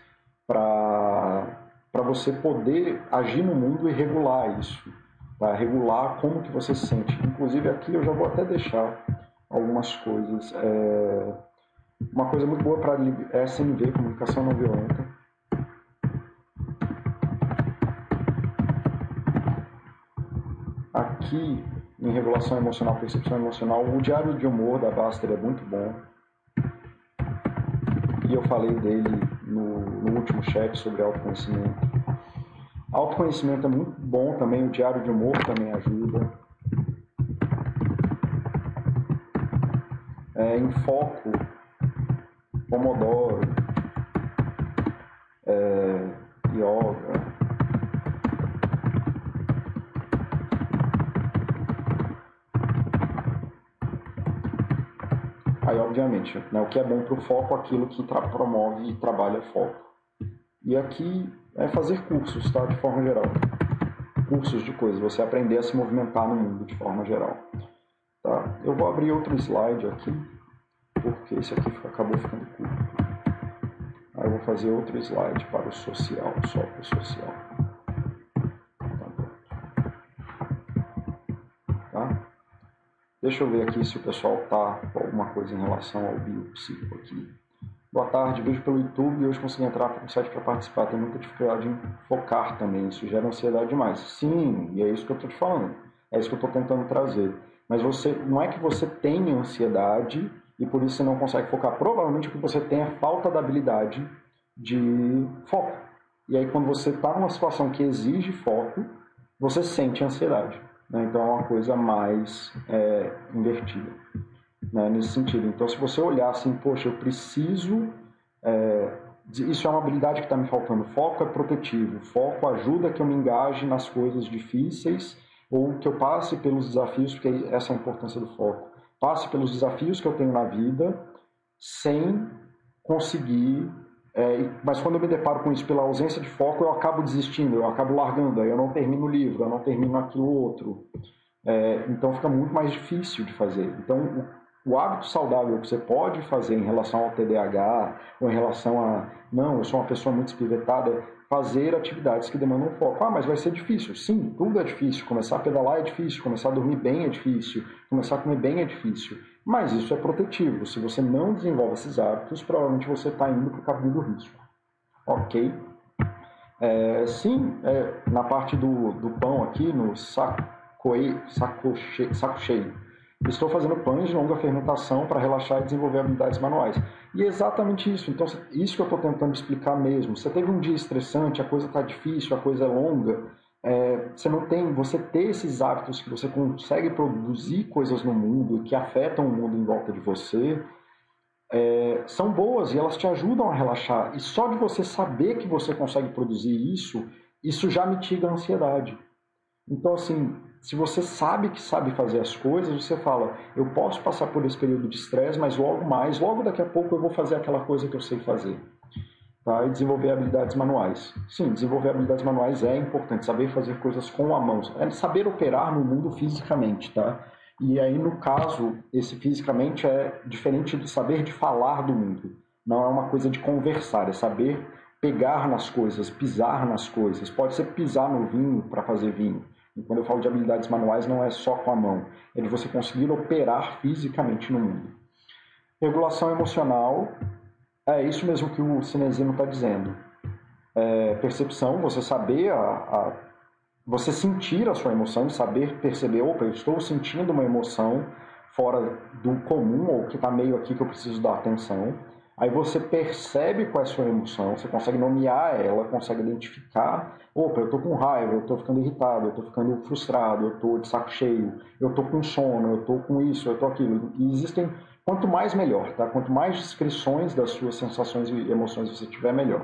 para você poder agir no mundo e regular isso, para regular como que você se sente. Inclusive, aqui eu já vou até deixar algumas coisas. É, uma coisa muito boa para é SNV, comunicação não violenta. Aqui, em regulação emocional, percepção emocional, o diário de humor da Baster é muito bom. E eu falei dele no, no último chat sobre autoconhecimento. Autoconhecimento é muito bom também, o diário de humor também ajuda. É, em foco, Pomodoro, é, yoga. Obviamente, né, o que é bom para o foco, aquilo que promove e trabalha foco. E aqui é fazer cursos, tá? De forma geral. Cursos de coisas, você aprender a se movimentar no mundo de forma geral. Tá? Eu vou abrir outro slide aqui porque esse aqui acabou ficando curto. Aí eu vou fazer outro slide para o social, só para o social. Deixa eu ver aqui se o pessoal tá com alguma coisa em relação ao biopsico aqui. Boa tarde, vejo pelo YouTube e hoje consegui entrar no site para participar. Tenho muita dificuldade em focar também, isso gera ansiedade demais. Sim, e é isso que eu estou te falando. É isso que eu estou tentando trazer. Mas você não é que você tenha ansiedade e por isso você não consegue focar. Provavelmente que você tem é falta da habilidade de foco. E aí quando você está numa situação que exige foco, você sente ansiedade. Né? Então é uma coisa mais é, invertida né? nesse sentido. Então se você olhar assim, poxa, eu preciso. É, isso é uma habilidade que está me faltando. Foco é protetivo. Foco ajuda que eu me engaje nas coisas difíceis ou que eu passe pelos desafios, porque essa é a importância do foco passe pelos desafios que eu tenho na vida sem conseguir. É, mas quando eu me deparo com isso pela ausência de foco, eu acabo desistindo, eu acabo largando, aí eu não termino o livro, eu não termino aquilo outro. É, então fica muito mais difícil de fazer. Então o, o hábito saudável que você pode fazer em relação ao TDAH ou em relação a não, eu sou uma pessoa muito espivetada, fazer atividades que demandam foco. Ah, mas vai ser difícil. Sim, tudo é difícil. Começar a pedalar é difícil, começar a dormir bem é difícil, começar a comer bem é difícil. Mas isso é protetivo. Se você não desenvolve esses hábitos, provavelmente você está indo para o caminho do risco. Ok? É, sim, é, na parte do, do pão aqui, no saco, cheio, saco cheio Estou fazendo pães de longa fermentação para relaxar e desenvolver habilidades manuais. E é exatamente isso. Então, isso que eu estou tentando explicar mesmo. Você teve um dia estressante, a coisa está difícil, a coisa é longa. É, você não tem, você ter esses hábitos que você consegue produzir coisas no mundo que afetam o mundo em volta de você, é, são boas e elas te ajudam a relaxar. E só de você saber que você consegue produzir isso, isso já mitiga a ansiedade. Então, assim, se você sabe que sabe fazer as coisas, você fala: eu posso passar por esse período de estresse, mas logo mais, logo daqui a pouco eu vou fazer aquela coisa que eu sei fazer. Tá? E desenvolver habilidades manuais. Sim, desenvolver habilidades manuais é importante, saber fazer coisas com a mão, é saber operar no mundo fisicamente, tá? E aí, no caso, esse fisicamente é diferente do saber de falar do mundo. Não é uma coisa de conversar, é saber pegar nas coisas, pisar nas coisas. Pode ser pisar no vinho para fazer vinho, E quando eu falo de habilidades manuais, não é só com a mão, é de você conseguir operar fisicamente no mundo. Regulação emocional é isso mesmo que o cinezino está dizendo. É, percepção, você saber a, a, você sentir a sua emoção, saber perceber, opa, eu estou sentindo uma emoção fora do comum ou que está meio aqui que eu preciso dar atenção. Aí você percebe qual é a sua emoção, você consegue nomear ela, consegue identificar. Opa, eu estou com raiva, eu estou ficando irritado, eu estou ficando frustrado, eu estou de saco cheio, eu estou com sono, eu estou com isso, eu estou aquilo. E existem, Quanto mais, melhor, tá? Quanto mais descrições das suas sensações e emoções você tiver, melhor.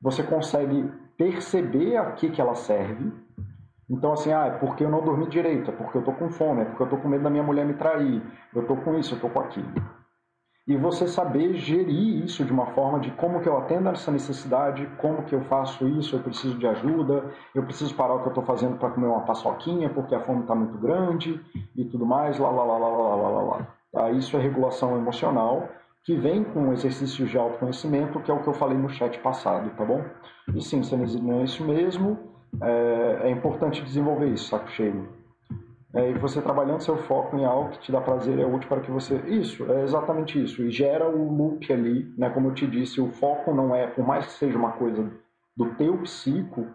Você consegue perceber a que, que ela serve. Então, assim, ah, é porque eu não dormi direito, é porque eu tô com fome, é porque eu tô com medo da minha mulher me trair, eu tô com isso, eu tô com aquilo. E você saber gerir isso de uma forma de como que eu atendo essa necessidade, como que eu faço isso, eu preciso de ajuda, eu preciso parar o que eu estou fazendo para comer uma paçoquinha porque a fome está muito grande e tudo mais, lá, lá, lá, lá, lá, lá, lá. Tá? Isso é regulação emocional que vem com exercícios de autoconhecimento, que é o que eu falei no chat passado, tá bom? E sim, não é isso mesmo, é, é importante desenvolver isso, saco cheio. É, e você trabalhando seu foco em algo que te dá prazer é útil para que você. Isso, é exatamente isso. E gera o loop ali, né? Como eu te disse, o foco não é, por mais que seja uma coisa do teu psico,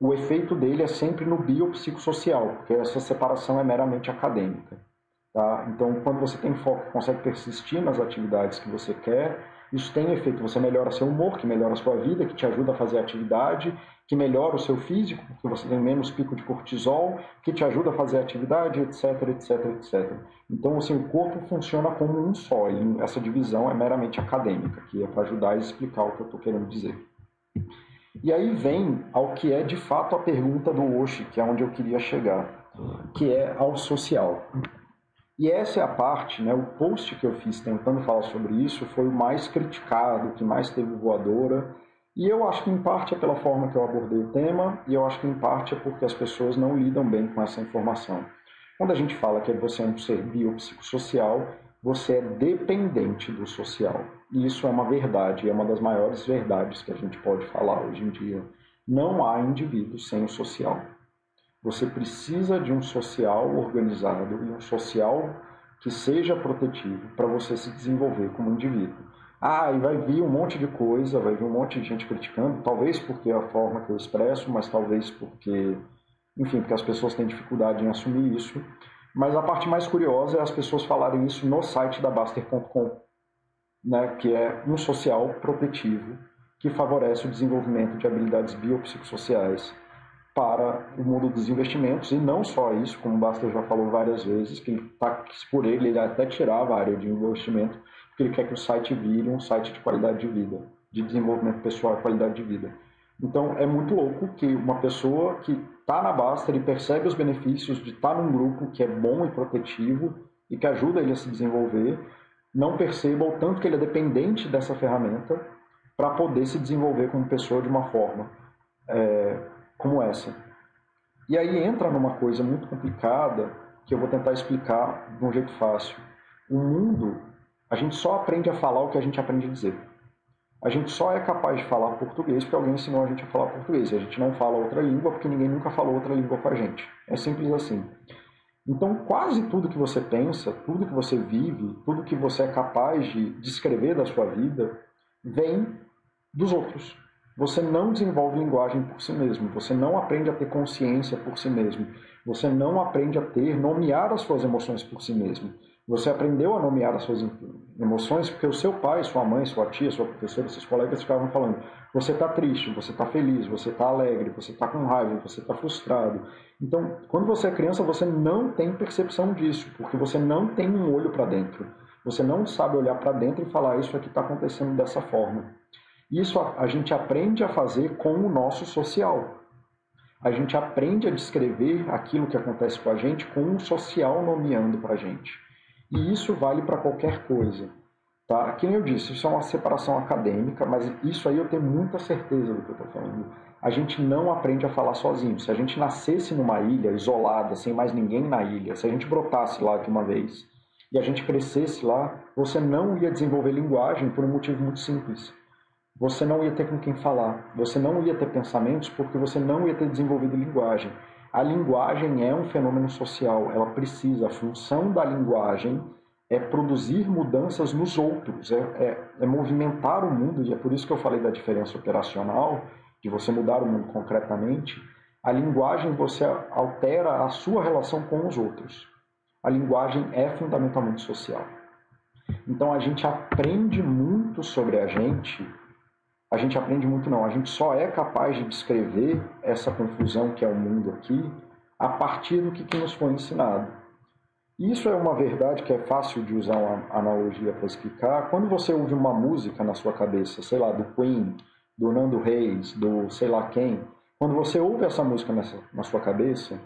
o efeito dele é sempre no biopsicossocial, porque essa separação é meramente acadêmica. Tá? Então, quando você tem foco, consegue persistir nas atividades que você quer, isso tem efeito. Você melhora seu humor, que melhora a sua vida, que te ajuda a fazer atividade, que melhora o seu físico, porque você tem menos pico de cortisol, que te ajuda a fazer atividade, etc, etc, etc. Então, assim, o corpo funciona como um só, e essa divisão é meramente acadêmica, que é para ajudar a explicar o que eu estou querendo dizer. E aí vem ao que é de fato a pergunta do Oshi, que é onde eu queria chegar, que é ao social. E essa é a parte, né, o post que eu fiz tentando falar sobre isso foi o mais criticado, que mais teve voadora, e eu acho que em parte é pela forma que eu abordei o tema, e eu acho que em parte é porque as pessoas não lidam bem com essa informação. Quando a gente fala que você é um ser biopsicossocial, você é dependente do social. E isso é uma verdade, é uma das maiores verdades que a gente pode falar hoje em dia. Não há indivíduo sem o social. Você precisa de um social organizado e um social que seja protetivo para você se desenvolver como indivíduo. Ah, e vai vir um monte de coisa, vai vir um monte de gente criticando, talvez porque é a forma que eu expresso, mas talvez porque, enfim, porque as pessoas têm dificuldade em assumir isso. Mas a parte mais curiosa é as pessoas falarem isso no site da Baster.com, né, que é um social protetivo que favorece o desenvolvimento de habilidades biopsicossociais para o mundo dos investimentos, e não só isso, como o Basta já falou várias vezes, que, tá, por ele ele até tirava a área de investimento, porque ele quer que o site vire um site de qualidade de vida, de desenvolvimento pessoal e qualidade de vida. Então é muito louco que uma pessoa que está na Basta, ele percebe os benefícios de estar tá num grupo que é bom e protetivo e que ajuda ele a se desenvolver, não perceba o tanto que ele é dependente dessa ferramenta para poder se desenvolver como pessoa de uma forma é, como essa. E aí entra numa coisa muito complicada que eu vou tentar explicar de um jeito fácil. O mundo, a gente só aprende a falar o que a gente aprende a dizer. A gente só é capaz de falar português porque alguém ensinou a gente a falar português. A gente não fala outra língua porque ninguém nunca falou outra língua com a gente. É simples assim. Então, quase tudo que você pensa, tudo que você vive, tudo que você é capaz de descrever da sua vida, vem dos outros. Você não desenvolve linguagem por si mesmo, você não aprende a ter consciência por si mesmo, você não aprende a ter, nomear as suas emoções por si mesmo. Você aprendeu a nomear as suas emoções porque o seu pai, sua mãe, sua tia, sua professora, seus colegas ficavam falando: você está triste, você está feliz, você está alegre, você está com raiva, você está frustrado. Então, quando você é criança, você não tem percepção disso, porque você não tem um olho para dentro. Você não sabe olhar para dentro e falar: isso aqui está acontecendo dessa forma. Isso a, a gente aprende a fazer com o nosso social. A gente aprende a descrever aquilo que acontece com a gente com um social nomeando para a gente. E isso vale para qualquer coisa. Tá? Como eu disse, isso é uma separação acadêmica, mas isso aí eu tenho muita certeza do que eu estou falando. A gente não aprende a falar sozinho. Se a gente nascesse numa ilha isolada, sem mais ninguém na ilha, se a gente brotasse lá de uma vez e a gente crescesse lá, você não ia desenvolver linguagem por um motivo muito simples você não ia ter com quem falar, você não ia ter pensamentos porque você não ia ter desenvolvido linguagem. A linguagem é um fenômeno social, ela precisa, a função da linguagem é produzir mudanças nos outros, é, é, é, movimentar o mundo, e é por isso que eu falei da diferença operacional, de você mudar o mundo concretamente. A linguagem você altera a sua relação com os outros. A linguagem é fundamentalmente social. Então a gente aprende muito sobre a gente. A gente aprende muito não, a gente só é capaz de descrever essa confusão que é o mundo aqui a partir do que, que nos foi ensinado. Isso é uma verdade que é fácil de usar uma analogia para explicar. Quando você ouve uma música na sua cabeça, sei lá, do Queen, do Nando Reis, do sei lá quem, quando você ouve essa música nessa, na sua cabeça,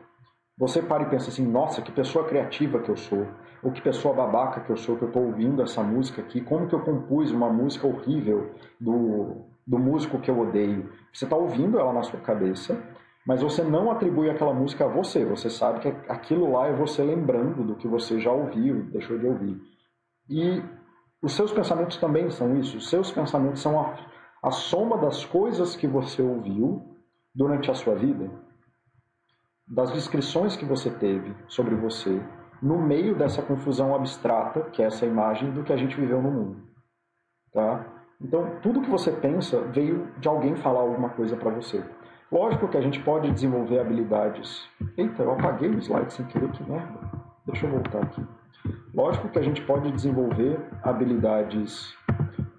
você para e pensa assim: nossa, que pessoa criativa que eu sou, ou que pessoa babaca que eu sou, que eu estou ouvindo essa música aqui, como que eu compus uma música horrível do, do músico que eu odeio. Você está ouvindo ela na sua cabeça mas você não atribui aquela música a você. Você sabe que aquilo lá é você lembrando do que você já ouviu, deixou de ouvir. E os seus pensamentos também são isso. Os seus pensamentos são a, a soma das coisas que você ouviu durante a sua vida, das descrições que você teve sobre você, no meio dessa confusão abstrata, que é essa imagem do que a gente viveu no mundo. Tá? Então, tudo que você pensa veio de alguém falar alguma coisa para você. Lógico que a gente pode desenvolver habilidades. Eita, eu apaguei o slide sem querer, que merda. Deixa eu voltar aqui. Lógico que a gente pode desenvolver habilidades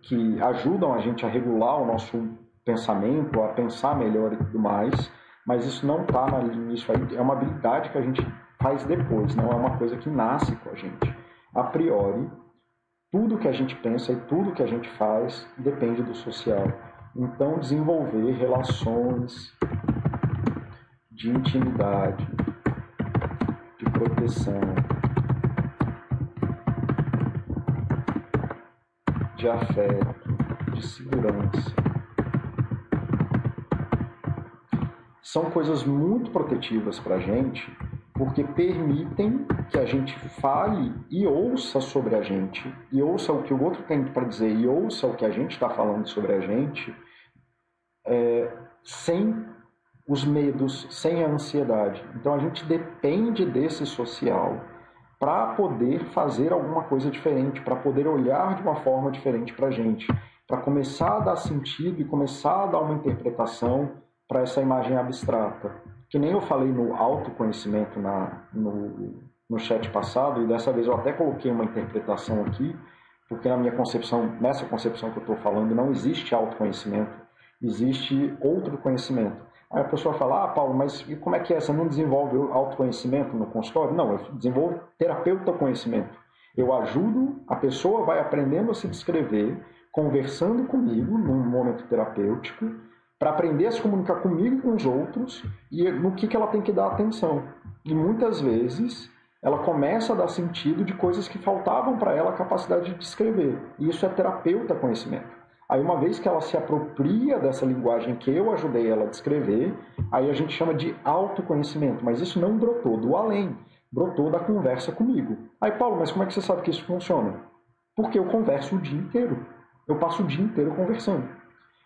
que ajudam a gente a regular o nosso pensamento, a pensar melhor e tudo mais, mas isso não está na linha, isso aí é uma habilidade que a gente faz depois, não é uma coisa que nasce com a gente. A priori, tudo que a gente pensa e tudo que a gente faz depende do social. Então, desenvolver relações de intimidade, de proteção, de afeto, de segurança. São coisas muito protetivas para a gente, porque permitem que a gente fale e ouça sobre a gente, e ouça o que o outro tem para dizer, e ouça o que a gente está falando sobre a gente, é, sem os medos, sem a ansiedade. Então a gente depende desse social para poder fazer alguma coisa diferente, para poder olhar de uma forma diferente para a gente, para começar a dar sentido e começar a dar uma interpretação para essa imagem abstrata. Que nem eu falei no autoconhecimento na, no, no chat passado, e dessa vez eu até coloquei uma interpretação aqui, porque na minha concepção, nessa concepção que eu estou falando, não existe autoconhecimento existe outro conhecimento. Aí a pessoa fala, ah, Paulo, mas como é que é? Você não desenvolve autoconhecimento no consultório? Não, eu desenvolvo terapeuta conhecimento. Eu ajudo, a pessoa vai aprendendo a se descrever, conversando comigo num momento terapêutico, para aprender a se comunicar comigo e com os outros e no que, que ela tem que dar atenção. E muitas vezes ela começa a dar sentido de coisas que faltavam para ela a capacidade de descrever. E isso é terapeuta conhecimento. Aí, uma vez que ela se apropria dessa linguagem que eu ajudei ela a descrever, aí a gente chama de autoconhecimento. Mas isso não brotou do além, brotou da conversa comigo. Aí, Paulo, mas como é que você sabe que isso funciona? Porque eu converso o dia inteiro. Eu passo o dia inteiro conversando.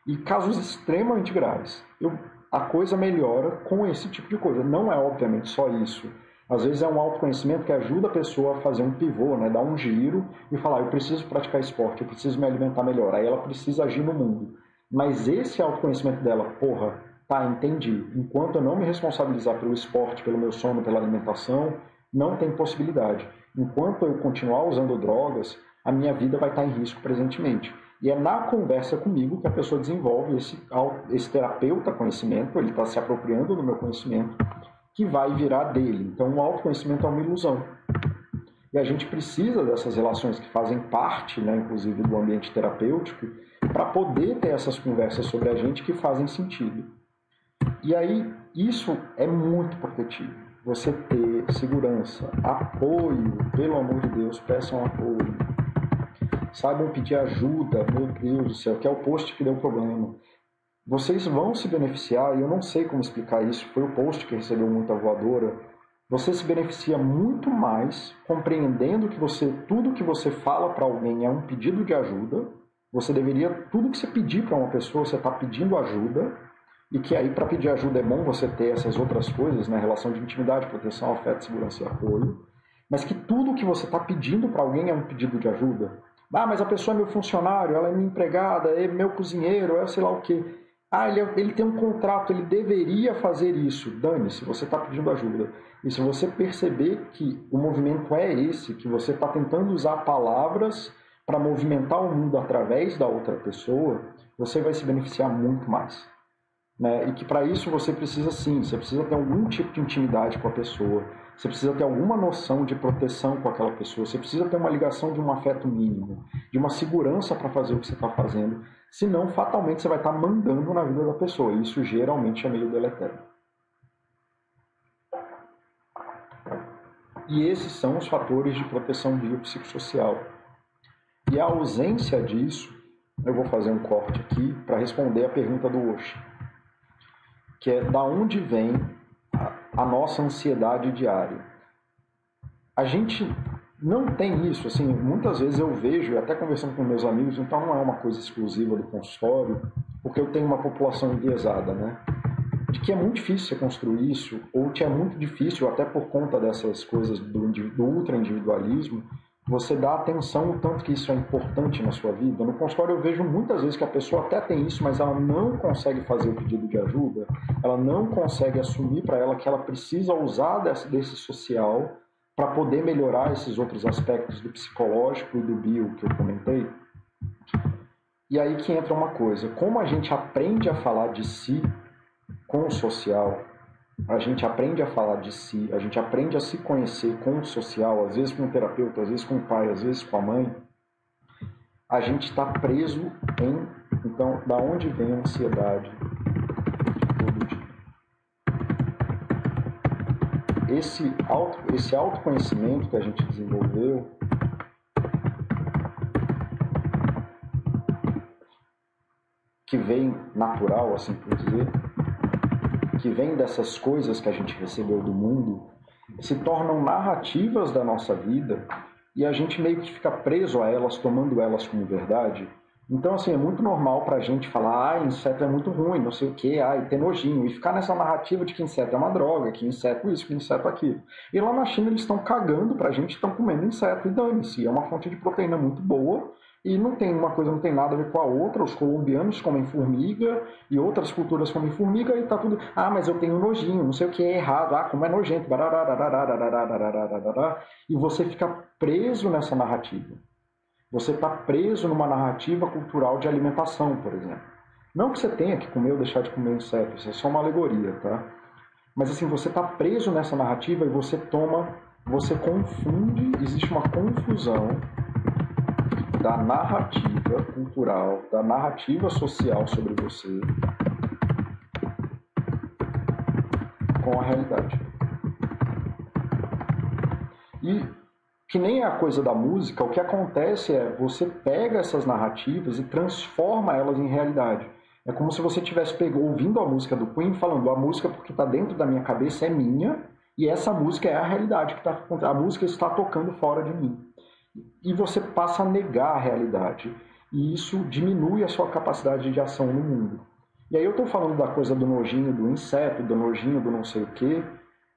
E casos extremamente graves, eu, a coisa melhora com esse tipo de coisa. Não é, obviamente, só isso às vezes é um autoconhecimento que ajuda a pessoa a fazer um pivô, né? dar um giro e falar: eu preciso praticar esporte, eu preciso me alimentar melhor. Aí ela precisa agir no mundo. Mas esse autoconhecimento dela, porra, tá, entendi. Enquanto eu não me responsabilizar pelo esporte, pelo meu sono, pela alimentação, não tem possibilidade. Enquanto eu continuar usando drogas, a minha vida vai estar em risco presentemente. E é na conversa comigo que a pessoa desenvolve esse, esse terapeuta conhecimento, ele está se apropriando do meu conhecimento que vai virar dele. Então, o autoconhecimento é uma ilusão. E a gente precisa dessas relações que fazem parte, né, inclusive, do ambiente terapêutico, para poder ter essas conversas sobre a gente que fazem sentido. E aí, isso é muito protetivo. Você ter segurança, apoio, pelo amor de Deus, peçam apoio. Saibam pedir ajuda, meu Deus do céu, que é o post que deu problema. Vocês vão se beneficiar, e eu não sei como explicar isso, foi o post que recebeu muita voadora. Você se beneficia muito mais compreendendo que você tudo que você fala para alguém é um pedido de ajuda. Você deveria tudo que você pedir para uma pessoa, você está pedindo ajuda. E que aí, para pedir ajuda, é bom você ter essas outras coisas, né? Relação de intimidade, proteção, afeto, segurança e apoio. Mas que tudo que você está pedindo para alguém é um pedido de ajuda. Ah, mas a pessoa é meu funcionário, ela é minha empregada, é meu cozinheiro, é sei lá o quê. Ah, ele, é, ele tem um contrato, ele deveria fazer isso. Dane-se, você está pedindo ajuda. E se você perceber que o movimento é esse, que você está tentando usar palavras para movimentar o mundo através da outra pessoa, você vai se beneficiar muito mais. Né? E que para isso você precisa sim, você precisa ter algum tipo de intimidade com a pessoa, você precisa ter alguma noção de proteção com aquela pessoa, você precisa ter uma ligação de um afeto mínimo, de uma segurança para fazer o que você está fazendo, senão fatalmente você vai estar tá mandando na vida da pessoa, e isso geralmente é meio deletério. E esses são os fatores de proteção biopsicossocial. E a ausência disso, eu vou fazer um corte aqui para responder a pergunta do Oshi que é da onde vem a, nossa ansiedade diária. A gente não tem isso, assim, muitas vezes eu vejo, até conversando com meus amigos, então não é uma coisa exclusiva do consultório, porque eu tenho uma população enviesada, né? De que é muito difícil você construir isso, ou que é muito difícil, até por conta dessas coisas do, do ultra-individualismo, você dá atenção o tanto que isso é importante na sua vida. No consultório eu vejo muitas vezes que a pessoa até tem isso, mas ela não consegue fazer o pedido de ajuda, ela não consegue assumir para ela que ela precisa usar desse, desse social para poder melhorar esses outros aspectos do psicológico e do bio que eu comentei. E aí que entra uma coisa, como a gente aprende a falar de si com o social, a gente aprende a falar de si, a gente aprende a se conhecer com o social, às vezes com o terapeuta, às vezes com o pai, às vezes com a mãe, a gente está preso em. Então, da onde vem a ansiedade de todo dia? Esse, auto, esse autoconhecimento que a gente desenvolveu que vem natural, assim por dizer, que vem dessas coisas que a gente recebeu do mundo, se tornam narrativas da nossa vida e a gente meio que fica preso a elas, tomando elas como verdade. Então, assim, é muito normal pra gente falar, ah, inseto é muito ruim, não sei o que, ah, ter nojinho, e ficar nessa narrativa de que inseto é uma droga, que inseto isso, que inseto aquilo. E lá na China eles estão cagando pra gente, estão comendo inseto, e dane-se, é uma fonte de proteína muito boa, e não tem uma coisa, não tem nada a ver com a outra. Os colombianos comem formiga e outras culturas comem formiga e tá tudo. Ah, mas eu tenho nojinho, não sei o que é errado. Ah, como é nojento. E você fica preso nessa narrativa. Você está preso numa narrativa cultural de alimentação, por exemplo. Não que você tenha que comer ou deixar de comer inseto, isso é só uma alegoria, tá? Mas assim, você está preso nessa narrativa e você toma, você confunde, existe uma confusão da narrativa cultural, da narrativa social sobre você com a realidade. E que nem a coisa da música, o que acontece é você pega essas narrativas e transforma elas em realidade. É como se você estivesse ouvindo a música do Queen falando a música porque está dentro da minha cabeça é minha e essa música é a realidade que está a música está tocando fora de mim e você passa a negar a realidade. E isso diminui a sua capacidade de ação no mundo. E aí eu estou falando da coisa do nojinho do inseto, do nojinho do não sei o quê,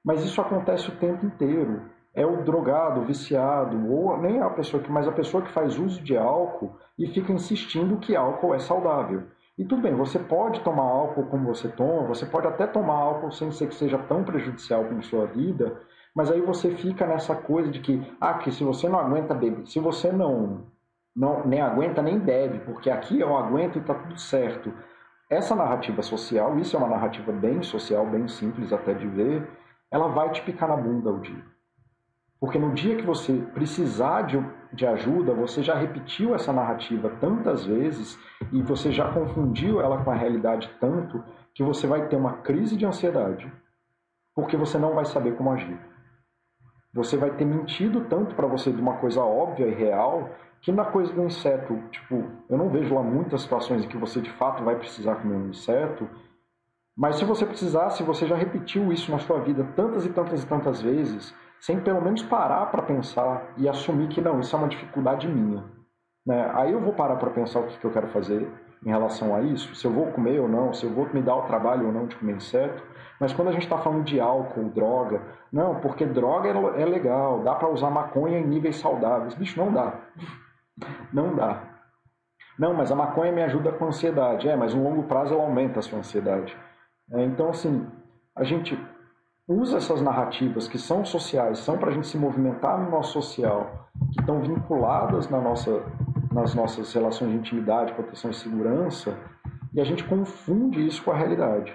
mas isso acontece o tempo inteiro. É o drogado, o viciado, ou nem a pessoa que, mas a pessoa que faz uso de álcool e fica insistindo que álcool é saudável. E tudo bem, você pode tomar álcool como você toma, você pode até tomar álcool sem ser que seja tão prejudicial para a sua vida, mas aí você fica nessa coisa de que, ah, que se você não aguenta beber, se você não, não nem aguenta, nem bebe, porque aqui eu aguento e está tudo certo. Essa narrativa social, isso é uma narrativa bem social, bem simples até de ver, ela vai te picar na bunda o dia. Porque no dia que você precisar de, de ajuda, você já repetiu essa narrativa tantas vezes e você já confundiu ela com a realidade tanto que você vai ter uma crise de ansiedade, porque você não vai saber como agir. Você vai ter mentido tanto para você de uma coisa óbvia e real que na coisa do inseto, tipo, eu não vejo lá muitas situações em que você de fato vai precisar comer um inseto, mas se você precisasse, você já repetiu isso na sua vida tantas e tantas e tantas vezes, sem pelo menos parar para pensar e assumir que não, isso é uma dificuldade minha. Né? Aí eu vou parar para pensar o que, que eu quero fazer em relação a isso, se eu vou comer ou não, se eu vou me dar o trabalho ou não de comer inseto. Mas quando a gente está falando de álcool, droga, não, porque droga é, é legal, dá para usar maconha em níveis saudáveis. Bicho, não dá. Não dá. Não, mas a maconha me ajuda com a ansiedade. É, mas no longo prazo ela aumenta a sua ansiedade. É, então, assim, a gente usa essas narrativas que são sociais, são para a gente se movimentar no nosso social, que estão vinculadas na nossa, nas nossas relações de intimidade, proteção e segurança, e a gente confunde isso com a realidade.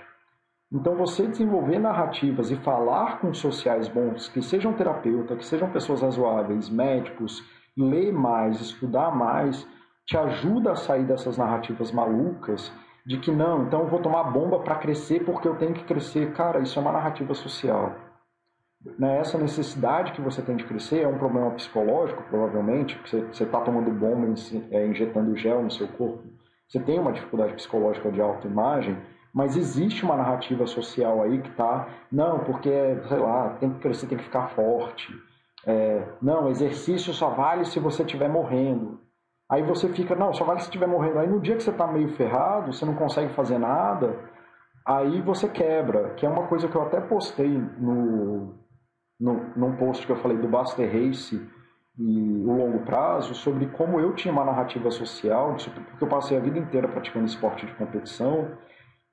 Então, você desenvolver narrativas e falar com sociais bons, que sejam terapeutas, que sejam pessoas razoáveis, médicos, ler mais, estudar mais, te ajuda a sair dessas narrativas malucas de que não, então eu vou tomar bomba para crescer porque eu tenho que crescer. Cara, isso é uma narrativa social. Né? Essa necessidade que você tem de crescer é um problema psicológico, provavelmente, porque você está tomando bomba, é, injetando gel no seu corpo. Você tem uma dificuldade psicológica de autoimagem, mas existe uma narrativa social aí que está, não, porque, sei lá, tem que crescer, tem que ficar forte. É, não, exercício só vale se você estiver morrendo. Aí você fica, não, só vale se estiver morrendo. Aí no dia que você está meio ferrado, você não consegue fazer nada, aí você quebra, que é uma coisa que eu até postei no, no, num post que eu falei do Buster Race e o longo prazo, sobre como eu tinha uma narrativa social, porque eu passei a vida inteira praticando esporte de competição,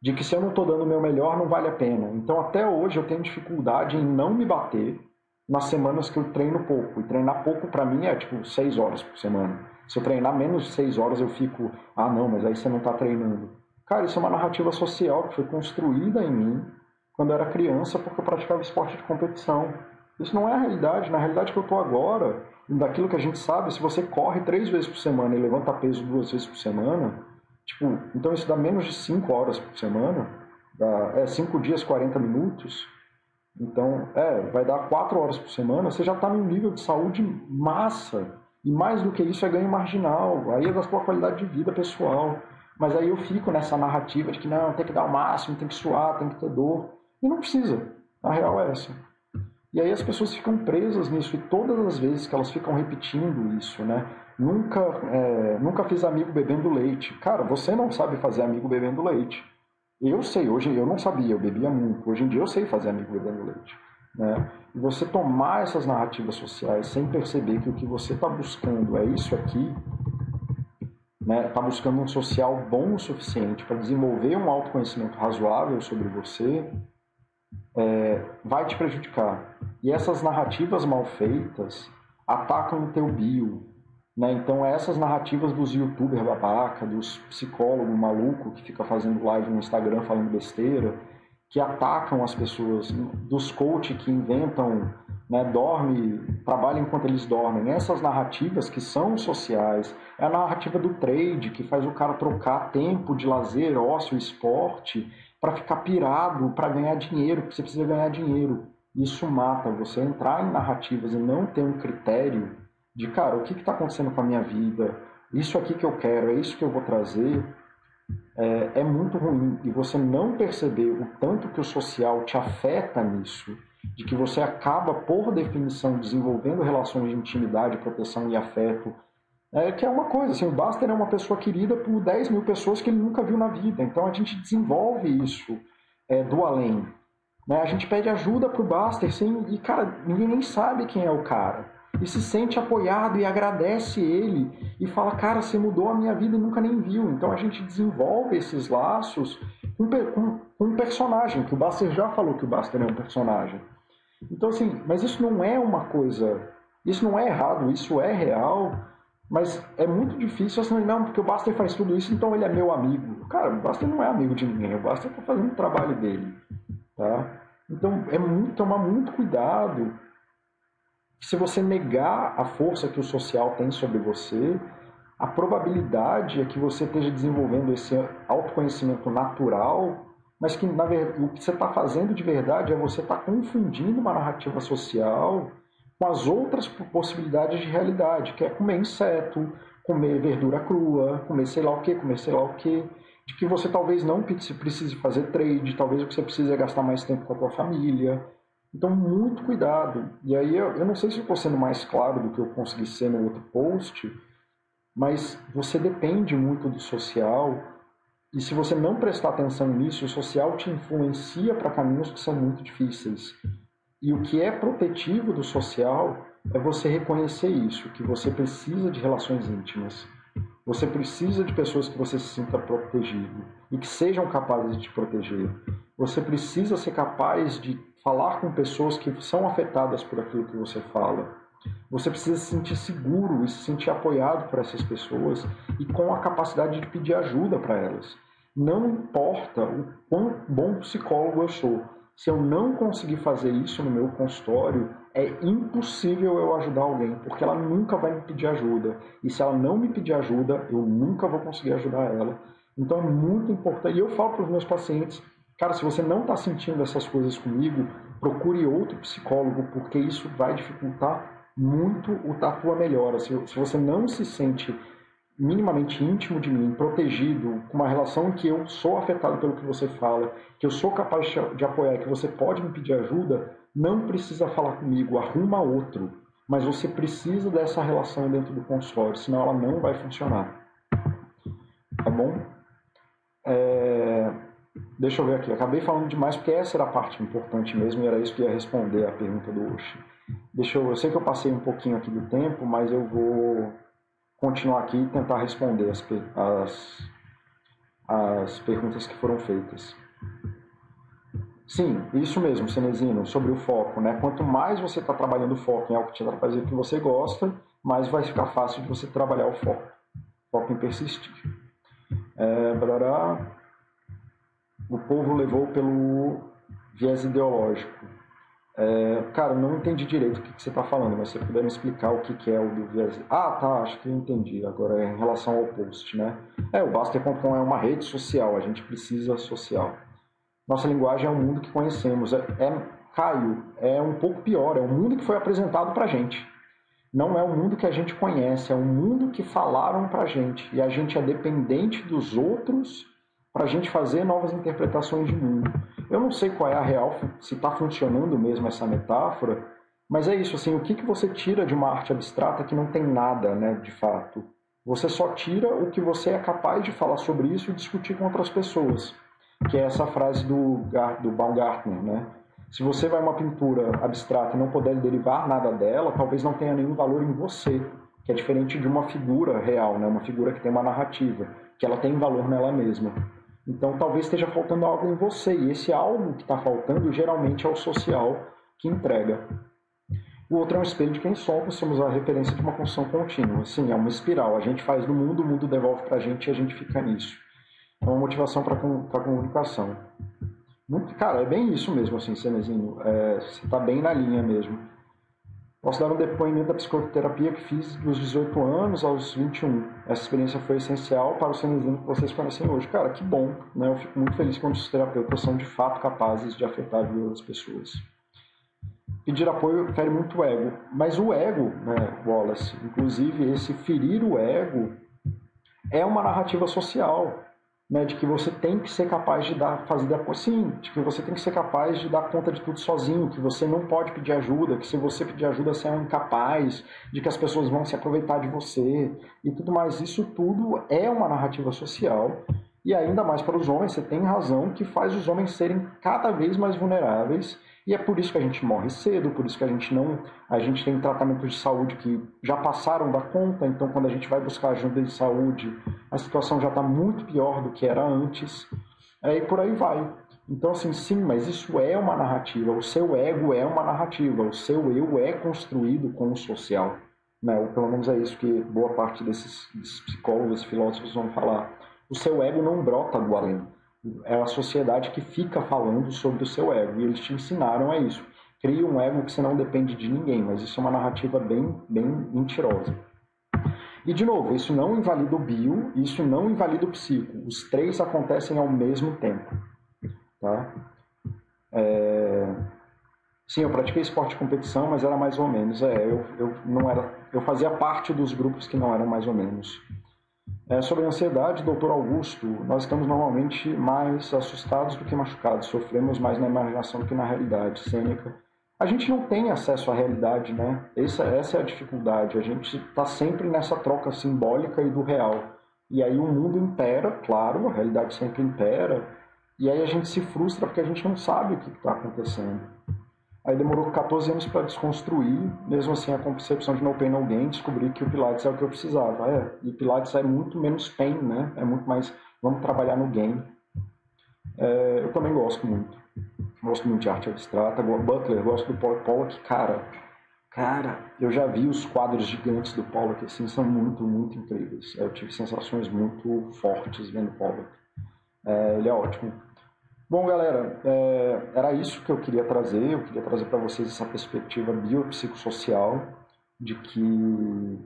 de que se eu não estou dando o meu melhor, não vale a pena. Então até hoje eu tenho dificuldade em não me bater nas semanas que eu treino pouco. E treinar pouco para mim é tipo seis horas por semana. Se eu treinar menos de seis horas, eu fico, ah, não, mas aí você não está treinando. Cara, isso é uma narrativa social que foi construída em mim quando eu era criança, porque eu praticava esporte de competição. Isso não é a realidade. Na realidade que eu estou agora, daquilo que a gente sabe, se você corre três vezes por semana e levanta peso duas vezes por semana, tipo, então isso dá menos de cinco horas por semana, dá, é cinco dias, 40 minutos. Então, é, vai dar quatro horas por semana, você já está num nível de saúde massa e mais do que isso é ganho marginal, aí é da sua qualidade de vida pessoal. Mas aí eu fico nessa narrativa de que não, tem que dar o máximo, tem que suar, tem que ter dor. E não precisa. A real é essa. E aí as pessoas ficam presas nisso e todas as vezes que elas ficam repetindo isso, né? Nunca, é, nunca fiz amigo bebendo leite. Cara, você não sabe fazer amigo bebendo leite. Eu sei, hoje eu não sabia, eu bebia muito. Hoje em dia eu sei fazer amigo bebendo leite. Né? E você tomar essas narrativas sociais sem perceber que o que você está buscando é isso aqui, está né? Tá buscando um social bom o suficiente para desenvolver um autoconhecimento razoável sobre você, é, vai te prejudicar. E essas narrativas mal feitas atacam o teu bio. Né? Então, essas narrativas dos youtubers babaca, dos psicólogos maluco que fica fazendo live no Instagram falando besteira, que atacam as pessoas, dos coach que inventam, né, dorme, trabalha enquanto eles dormem. Essas narrativas que são sociais, é a narrativa do trade, que faz o cara trocar tempo de lazer, ócio, esporte, para ficar pirado, para ganhar dinheiro, porque você precisa ganhar dinheiro. Isso mata você entrar em narrativas e não ter um critério de, cara, o que está acontecendo com a minha vida? Isso aqui que eu quero, é isso que eu vou trazer é, é muito ruim. E você não perceber o tanto que o social te afeta nisso, de que você acaba, por definição, desenvolvendo relações de intimidade, proteção e afeto, é, que é uma coisa, assim, o Baster é uma pessoa querida por 10 mil pessoas que ele nunca viu na vida. Então a gente desenvolve isso é, do além. Né? A gente pede ajuda pro Baster, assim, e, cara, ninguém nem sabe quem é o cara e se sente apoiado e agradece ele e fala, cara, você mudou a minha vida e nunca nem viu. Então a gente desenvolve esses laços com, com, com um personagem, que o Buster já falou que o Buster é um personagem. Então assim, mas isso não é uma coisa, isso não é errado, isso é real, mas é muito difícil assim, não, porque o Buster faz tudo isso, então ele é meu amigo. Cara, o Buster não é amigo de ninguém, o Buster está fazendo o trabalho dele, tá? Então é muito, tomar muito cuidado se você negar a força que o social tem sobre você, a probabilidade é que você esteja desenvolvendo esse autoconhecimento natural, mas que na verdade, o que você está fazendo de verdade é você estar tá confundindo uma narrativa social com as outras possibilidades de realidade, que é comer inseto, comer verdura crua, comer sei lá o que, comer sei lá o que, de que você talvez não precise fazer trade, talvez o que você precise é gastar mais tempo com a tua família, então, muito cuidado. E aí, eu, eu não sei se estou sendo mais claro do que eu consegui ser no outro post, mas você depende muito do social e se você não prestar atenção nisso, o social te influencia para caminhos que são muito difíceis. E o que é protetivo do social é você reconhecer isso, que você precisa de relações íntimas. Você precisa de pessoas que você se sinta protegido e que sejam capazes de te proteger. Você precisa ser capaz de falar com pessoas que são afetadas por aquilo que você fala. Você precisa se sentir seguro e se sentir apoiado por essas pessoas e com a capacidade de pedir ajuda para elas. Não importa o quão bom psicólogo eu sou, se eu não conseguir fazer isso no meu consultório, é impossível eu ajudar alguém, porque ela nunca vai me pedir ajuda. E se ela não me pedir ajuda, eu nunca vou conseguir ajudar ela. Então é muito importante. E eu falo para os meus pacientes, cara, se você não está sentindo essas coisas comigo, procure outro psicólogo, porque isso vai dificultar muito a tua melhora. Se, se você não se sente minimamente íntimo de mim, protegido, com uma relação em que eu sou afetado pelo que você fala, que eu sou capaz de apoiar, que você pode me pedir ajuda, não precisa falar comigo, arruma outro. Mas você precisa dessa relação dentro do consultório, senão ela não vai funcionar. Tá bom? É... Deixa eu ver aqui. Acabei falando demais porque essa era a parte importante mesmo e era isso que ia responder a pergunta do Oshi. Deixa eu, eu sei que eu passei um pouquinho aqui do tempo, mas eu vou continuar aqui e tentar responder as, as, as perguntas que foram feitas. Sim, isso mesmo, Cenezino, sobre o foco. Né? Quanto mais você está trabalhando o foco em algo que te fazer que você gosta, mais vai ficar fácil de você trabalhar o foco. Foco em persistir. É, o povo levou pelo viés ideológico. É, cara, não entendi direito o que, que você está falando, mas se você puder me explicar o que, que é o viés. Ah, tá, acho que eu entendi. Agora é em relação ao post, né? É, o Baster.com é uma rede social, a gente precisa social. Nossa linguagem é o mundo que conhecemos. É, é, Caio, é um pouco pior, é o mundo que foi apresentado pra gente. Não é o mundo que a gente conhece, é o mundo que falaram pra gente. E a gente é dependente dos outros para a gente fazer novas interpretações de mundo. Eu não sei qual é a real, se está funcionando mesmo essa metáfora, mas é isso, assim, o que, que você tira de uma arte abstrata que não tem nada, né, de fato? Você só tira o que você é capaz de falar sobre isso e discutir com outras pessoas, que é essa frase do, do Baumgartner, né? Se você vai uma pintura abstrata e não puder derivar nada dela, talvez não tenha nenhum valor em você, que é diferente de uma figura real, né? Uma figura que tem uma narrativa, que ela tem valor nela mesma. Então talvez esteja faltando algo em você, e esse algo que está faltando geralmente é o social que entrega. O outro é um espelho de quem somos, somos a referência de uma construção contínua. Sim, é uma espiral. A gente faz do mundo, o mundo devolve para a gente e a gente fica nisso. É uma motivação para a comunicação. Muito, cara, é bem isso mesmo, assim, Cenezinho. É, você está bem na linha mesmo. Posso dar um depoimento da psicoterapia que fiz dos 18 anos aos 21. Essa experiência foi essencial para o cenezinho que vocês conhecem hoje. Cara, que bom. Né? Eu fico muito feliz quando os terapeutas são de fato capazes de afetar a vida das pessoas. Pedir apoio fere muito o ego. Mas o ego, né, Wallace, inclusive esse ferir o ego, é uma narrativa social né, de que você tem que ser capaz de dar, fazer sim, de que você tem que ser capaz de dar conta de tudo sozinho, que você não pode pedir ajuda, que se você pedir ajuda você é um incapaz, de que as pessoas vão se aproveitar de você e tudo mais. Isso tudo é uma narrativa social e ainda mais para os homens, você tem razão, que faz os homens serem cada vez mais vulneráveis e é por isso que a gente morre cedo, por isso que a gente não. A gente tem tratamentos de saúde que já passaram da conta, então quando a gente vai buscar ajuda de saúde, a situação já está muito pior do que era antes. É, e por aí vai. Então, assim, sim, mas isso é uma narrativa. O seu ego é uma narrativa. O seu eu é construído com o social. Né? Ou pelo menos é isso que boa parte desses, desses psicólogos, filósofos vão falar. O seu ego não brota do além é a sociedade que fica falando sobre o seu ego. E eles te ensinaram a isso. Cria um ego que você não depende de ninguém, mas isso é uma narrativa bem, bem mentirosa. E, de novo, isso não invalida o bio, isso não invalida o psico. Os três acontecem ao mesmo tempo. Tá? É... Sim, eu pratiquei esporte de competição, mas era mais ou menos. É, eu, eu, não era, eu fazia parte dos grupos que não eram mais ou menos. É, sobre a ansiedade, doutor Augusto, nós estamos normalmente mais assustados do que machucados, sofremos mais na imaginação do que na realidade. Sêneca. a gente não tem acesso à realidade, né? Essa, essa é a dificuldade. A gente está sempre nessa troca simbólica e do real. E aí o mundo impera, claro, a realidade sempre impera. E aí a gente se frustra porque a gente não sabe o que está acontecendo. Aí demorou 14 anos para desconstruir, mesmo assim a concepção de no pain no gain, descobri que o Pilates é o que eu precisava. É, e Pilates é muito menos pain, né? É muito mais, vamos trabalhar no gain. É, eu também gosto muito gosto muito de arte abstrata. Butler, gosto do Paul Pollock, cara. Cara, eu já vi os quadros gigantes do Pollock, assim, são muito, muito incríveis. Eu tive sensações muito fortes vendo Pollock. É, ele é ótimo. Bom, galera, é, era isso que eu queria trazer. Eu queria trazer para vocês essa perspectiva biopsicossocial de que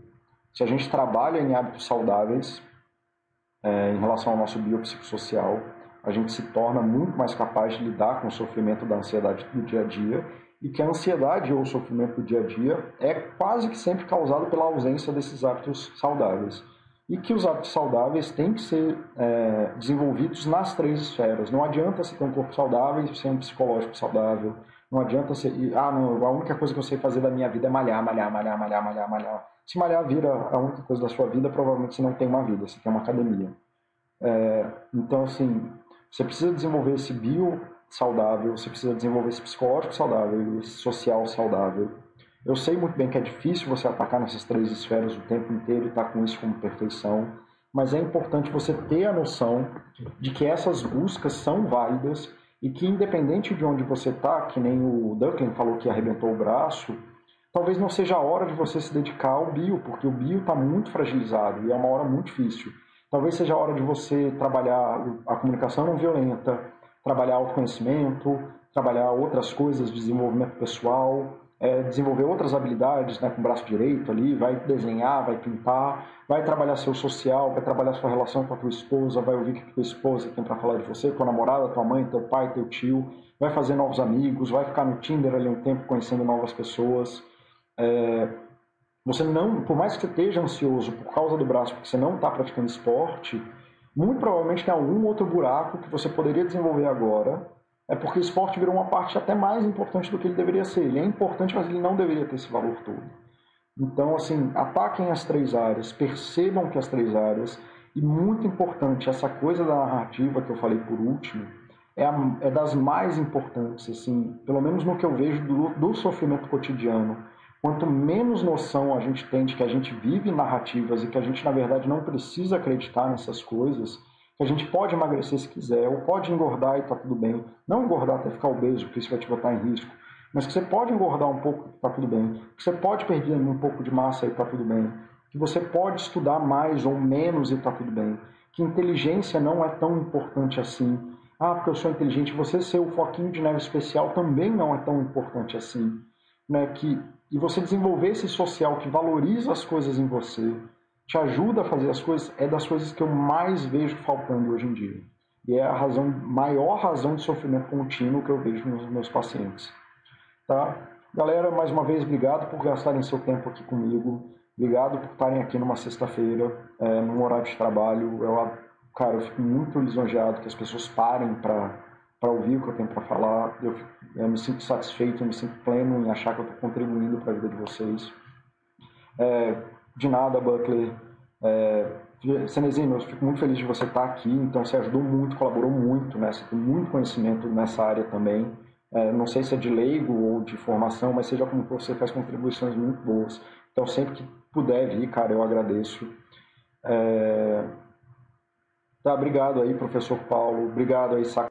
se a gente trabalha em hábitos saudáveis é, em relação ao nosso biopsicossocial, a gente se torna muito mais capaz de lidar com o sofrimento da ansiedade do dia a dia e que a ansiedade ou o sofrimento do dia a dia é quase que sempre causado pela ausência desses hábitos saudáveis. E que os hábitos saudáveis têm que ser é, desenvolvidos nas três esferas. Não adianta você ter um corpo saudável e ser um psicológico saudável. Não adianta ser. Ah, não, a única coisa que eu sei fazer da minha vida é malhar, malhar, malhar, malhar, malhar, malhar. Se malhar vira a única coisa da sua vida, provavelmente você não tem uma vida, você tem uma academia. É, então, assim, você precisa desenvolver esse bio saudável, você precisa desenvolver esse psicológico saudável, esse social saudável. Eu sei muito bem que é difícil você atacar nessas três esferas o tempo inteiro e estar tá com isso como perfeição, mas é importante você ter a noção de que essas buscas são válidas e que independente de onde você está, que nem o Duncan falou que arrebentou o braço, talvez não seja a hora de você se dedicar ao bio, porque o bio está muito fragilizado e é uma hora muito difícil. Talvez seja a hora de você trabalhar a comunicação não violenta, trabalhar autoconhecimento, trabalhar outras coisas de desenvolvimento pessoal, é, desenvolver outras habilidades né, com o braço direito ali, vai desenhar, vai pintar, vai trabalhar seu social, vai trabalhar sua relação com a tua esposa, vai ouvir o que a tua esposa tem para falar de você, tua namorada, tua mãe, teu pai, teu tio, vai fazer novos amigos, vai ficar no Tinder ali um tempo conhecendo novas pessoas. É, você não, por mais que você esteja ansioso por causa do braço, porque você não está praticando esporte, muito provavelmente tem algum outro buraco que você poderia desenvolver agora. É porque o esporte virou uma parte até mais importante do que ele deveria ser. Ele é importante, mas ele não deveria ter esse valor todo. Então, assim, ataquem as três áreas, percebam que as três áreas, e muito importante, essa coisa da narrativa que eu falei por último, é, a, é das mais importantes, assim, pelo menos no que eu vejo do, do sofrimento cotidiano Quanto menos noção a gente tem de que a gente vive narrativas e que a gente, na verdade, não precisa acreditar nessas coisas, que a gente pode emagrecer se quiser, ou pode engordar e tá tudo bem. Não engordar até ficar obeso, porque isso vai te botar em risco. Mas que você pode engordar um pouco e tá tudo bem. Que você pode perder um pouco de massa e tá tudo bem. Que você pode estudar mais ou menos e tá tudo bem. Que inteligência não é tão importante assim. Ah, porque eu sou inteligente. Você ser o foquinho de neve especial também não é tão importante assim. Né? Que e você desenvolver esse social que valoriza as coisas em você, te ajuda a fazer as coisas, é das coisas que eu mais vejo faltando hoje em dia. E é a razão, maior razão de sofrimento contínuo que eu vejo nos meus pacientes. Tá? Galera, mais uma vez, obrigado por gastarem seu tempo aqui comigo. Obrigado por estarem aqui numa sexta-feira, é, num horário de trabalho. Eu, cara, eu fico muito lisonjeado que as pessoas parem para para ouvir o que eu tenho para falar. Eu, eu, me sinto satisfeito, eu me sinto pleno em achar que eu estou contribuindo para a vida de vocês. É, de nada, Buckley. É, eu fico muito feliz de você estar aqui. Então, você ajudou muito, colaborou muito, né? Você tem muito conhecimento nessa área também. É, não sei se é de leigo ou de formação, mas seja como for, você faz contribuições muito boas. Então, sempre que puder vir, cara, eu agradeço. É... Tá, obrigado aí, professor Paulo. Obrigado aí, Sac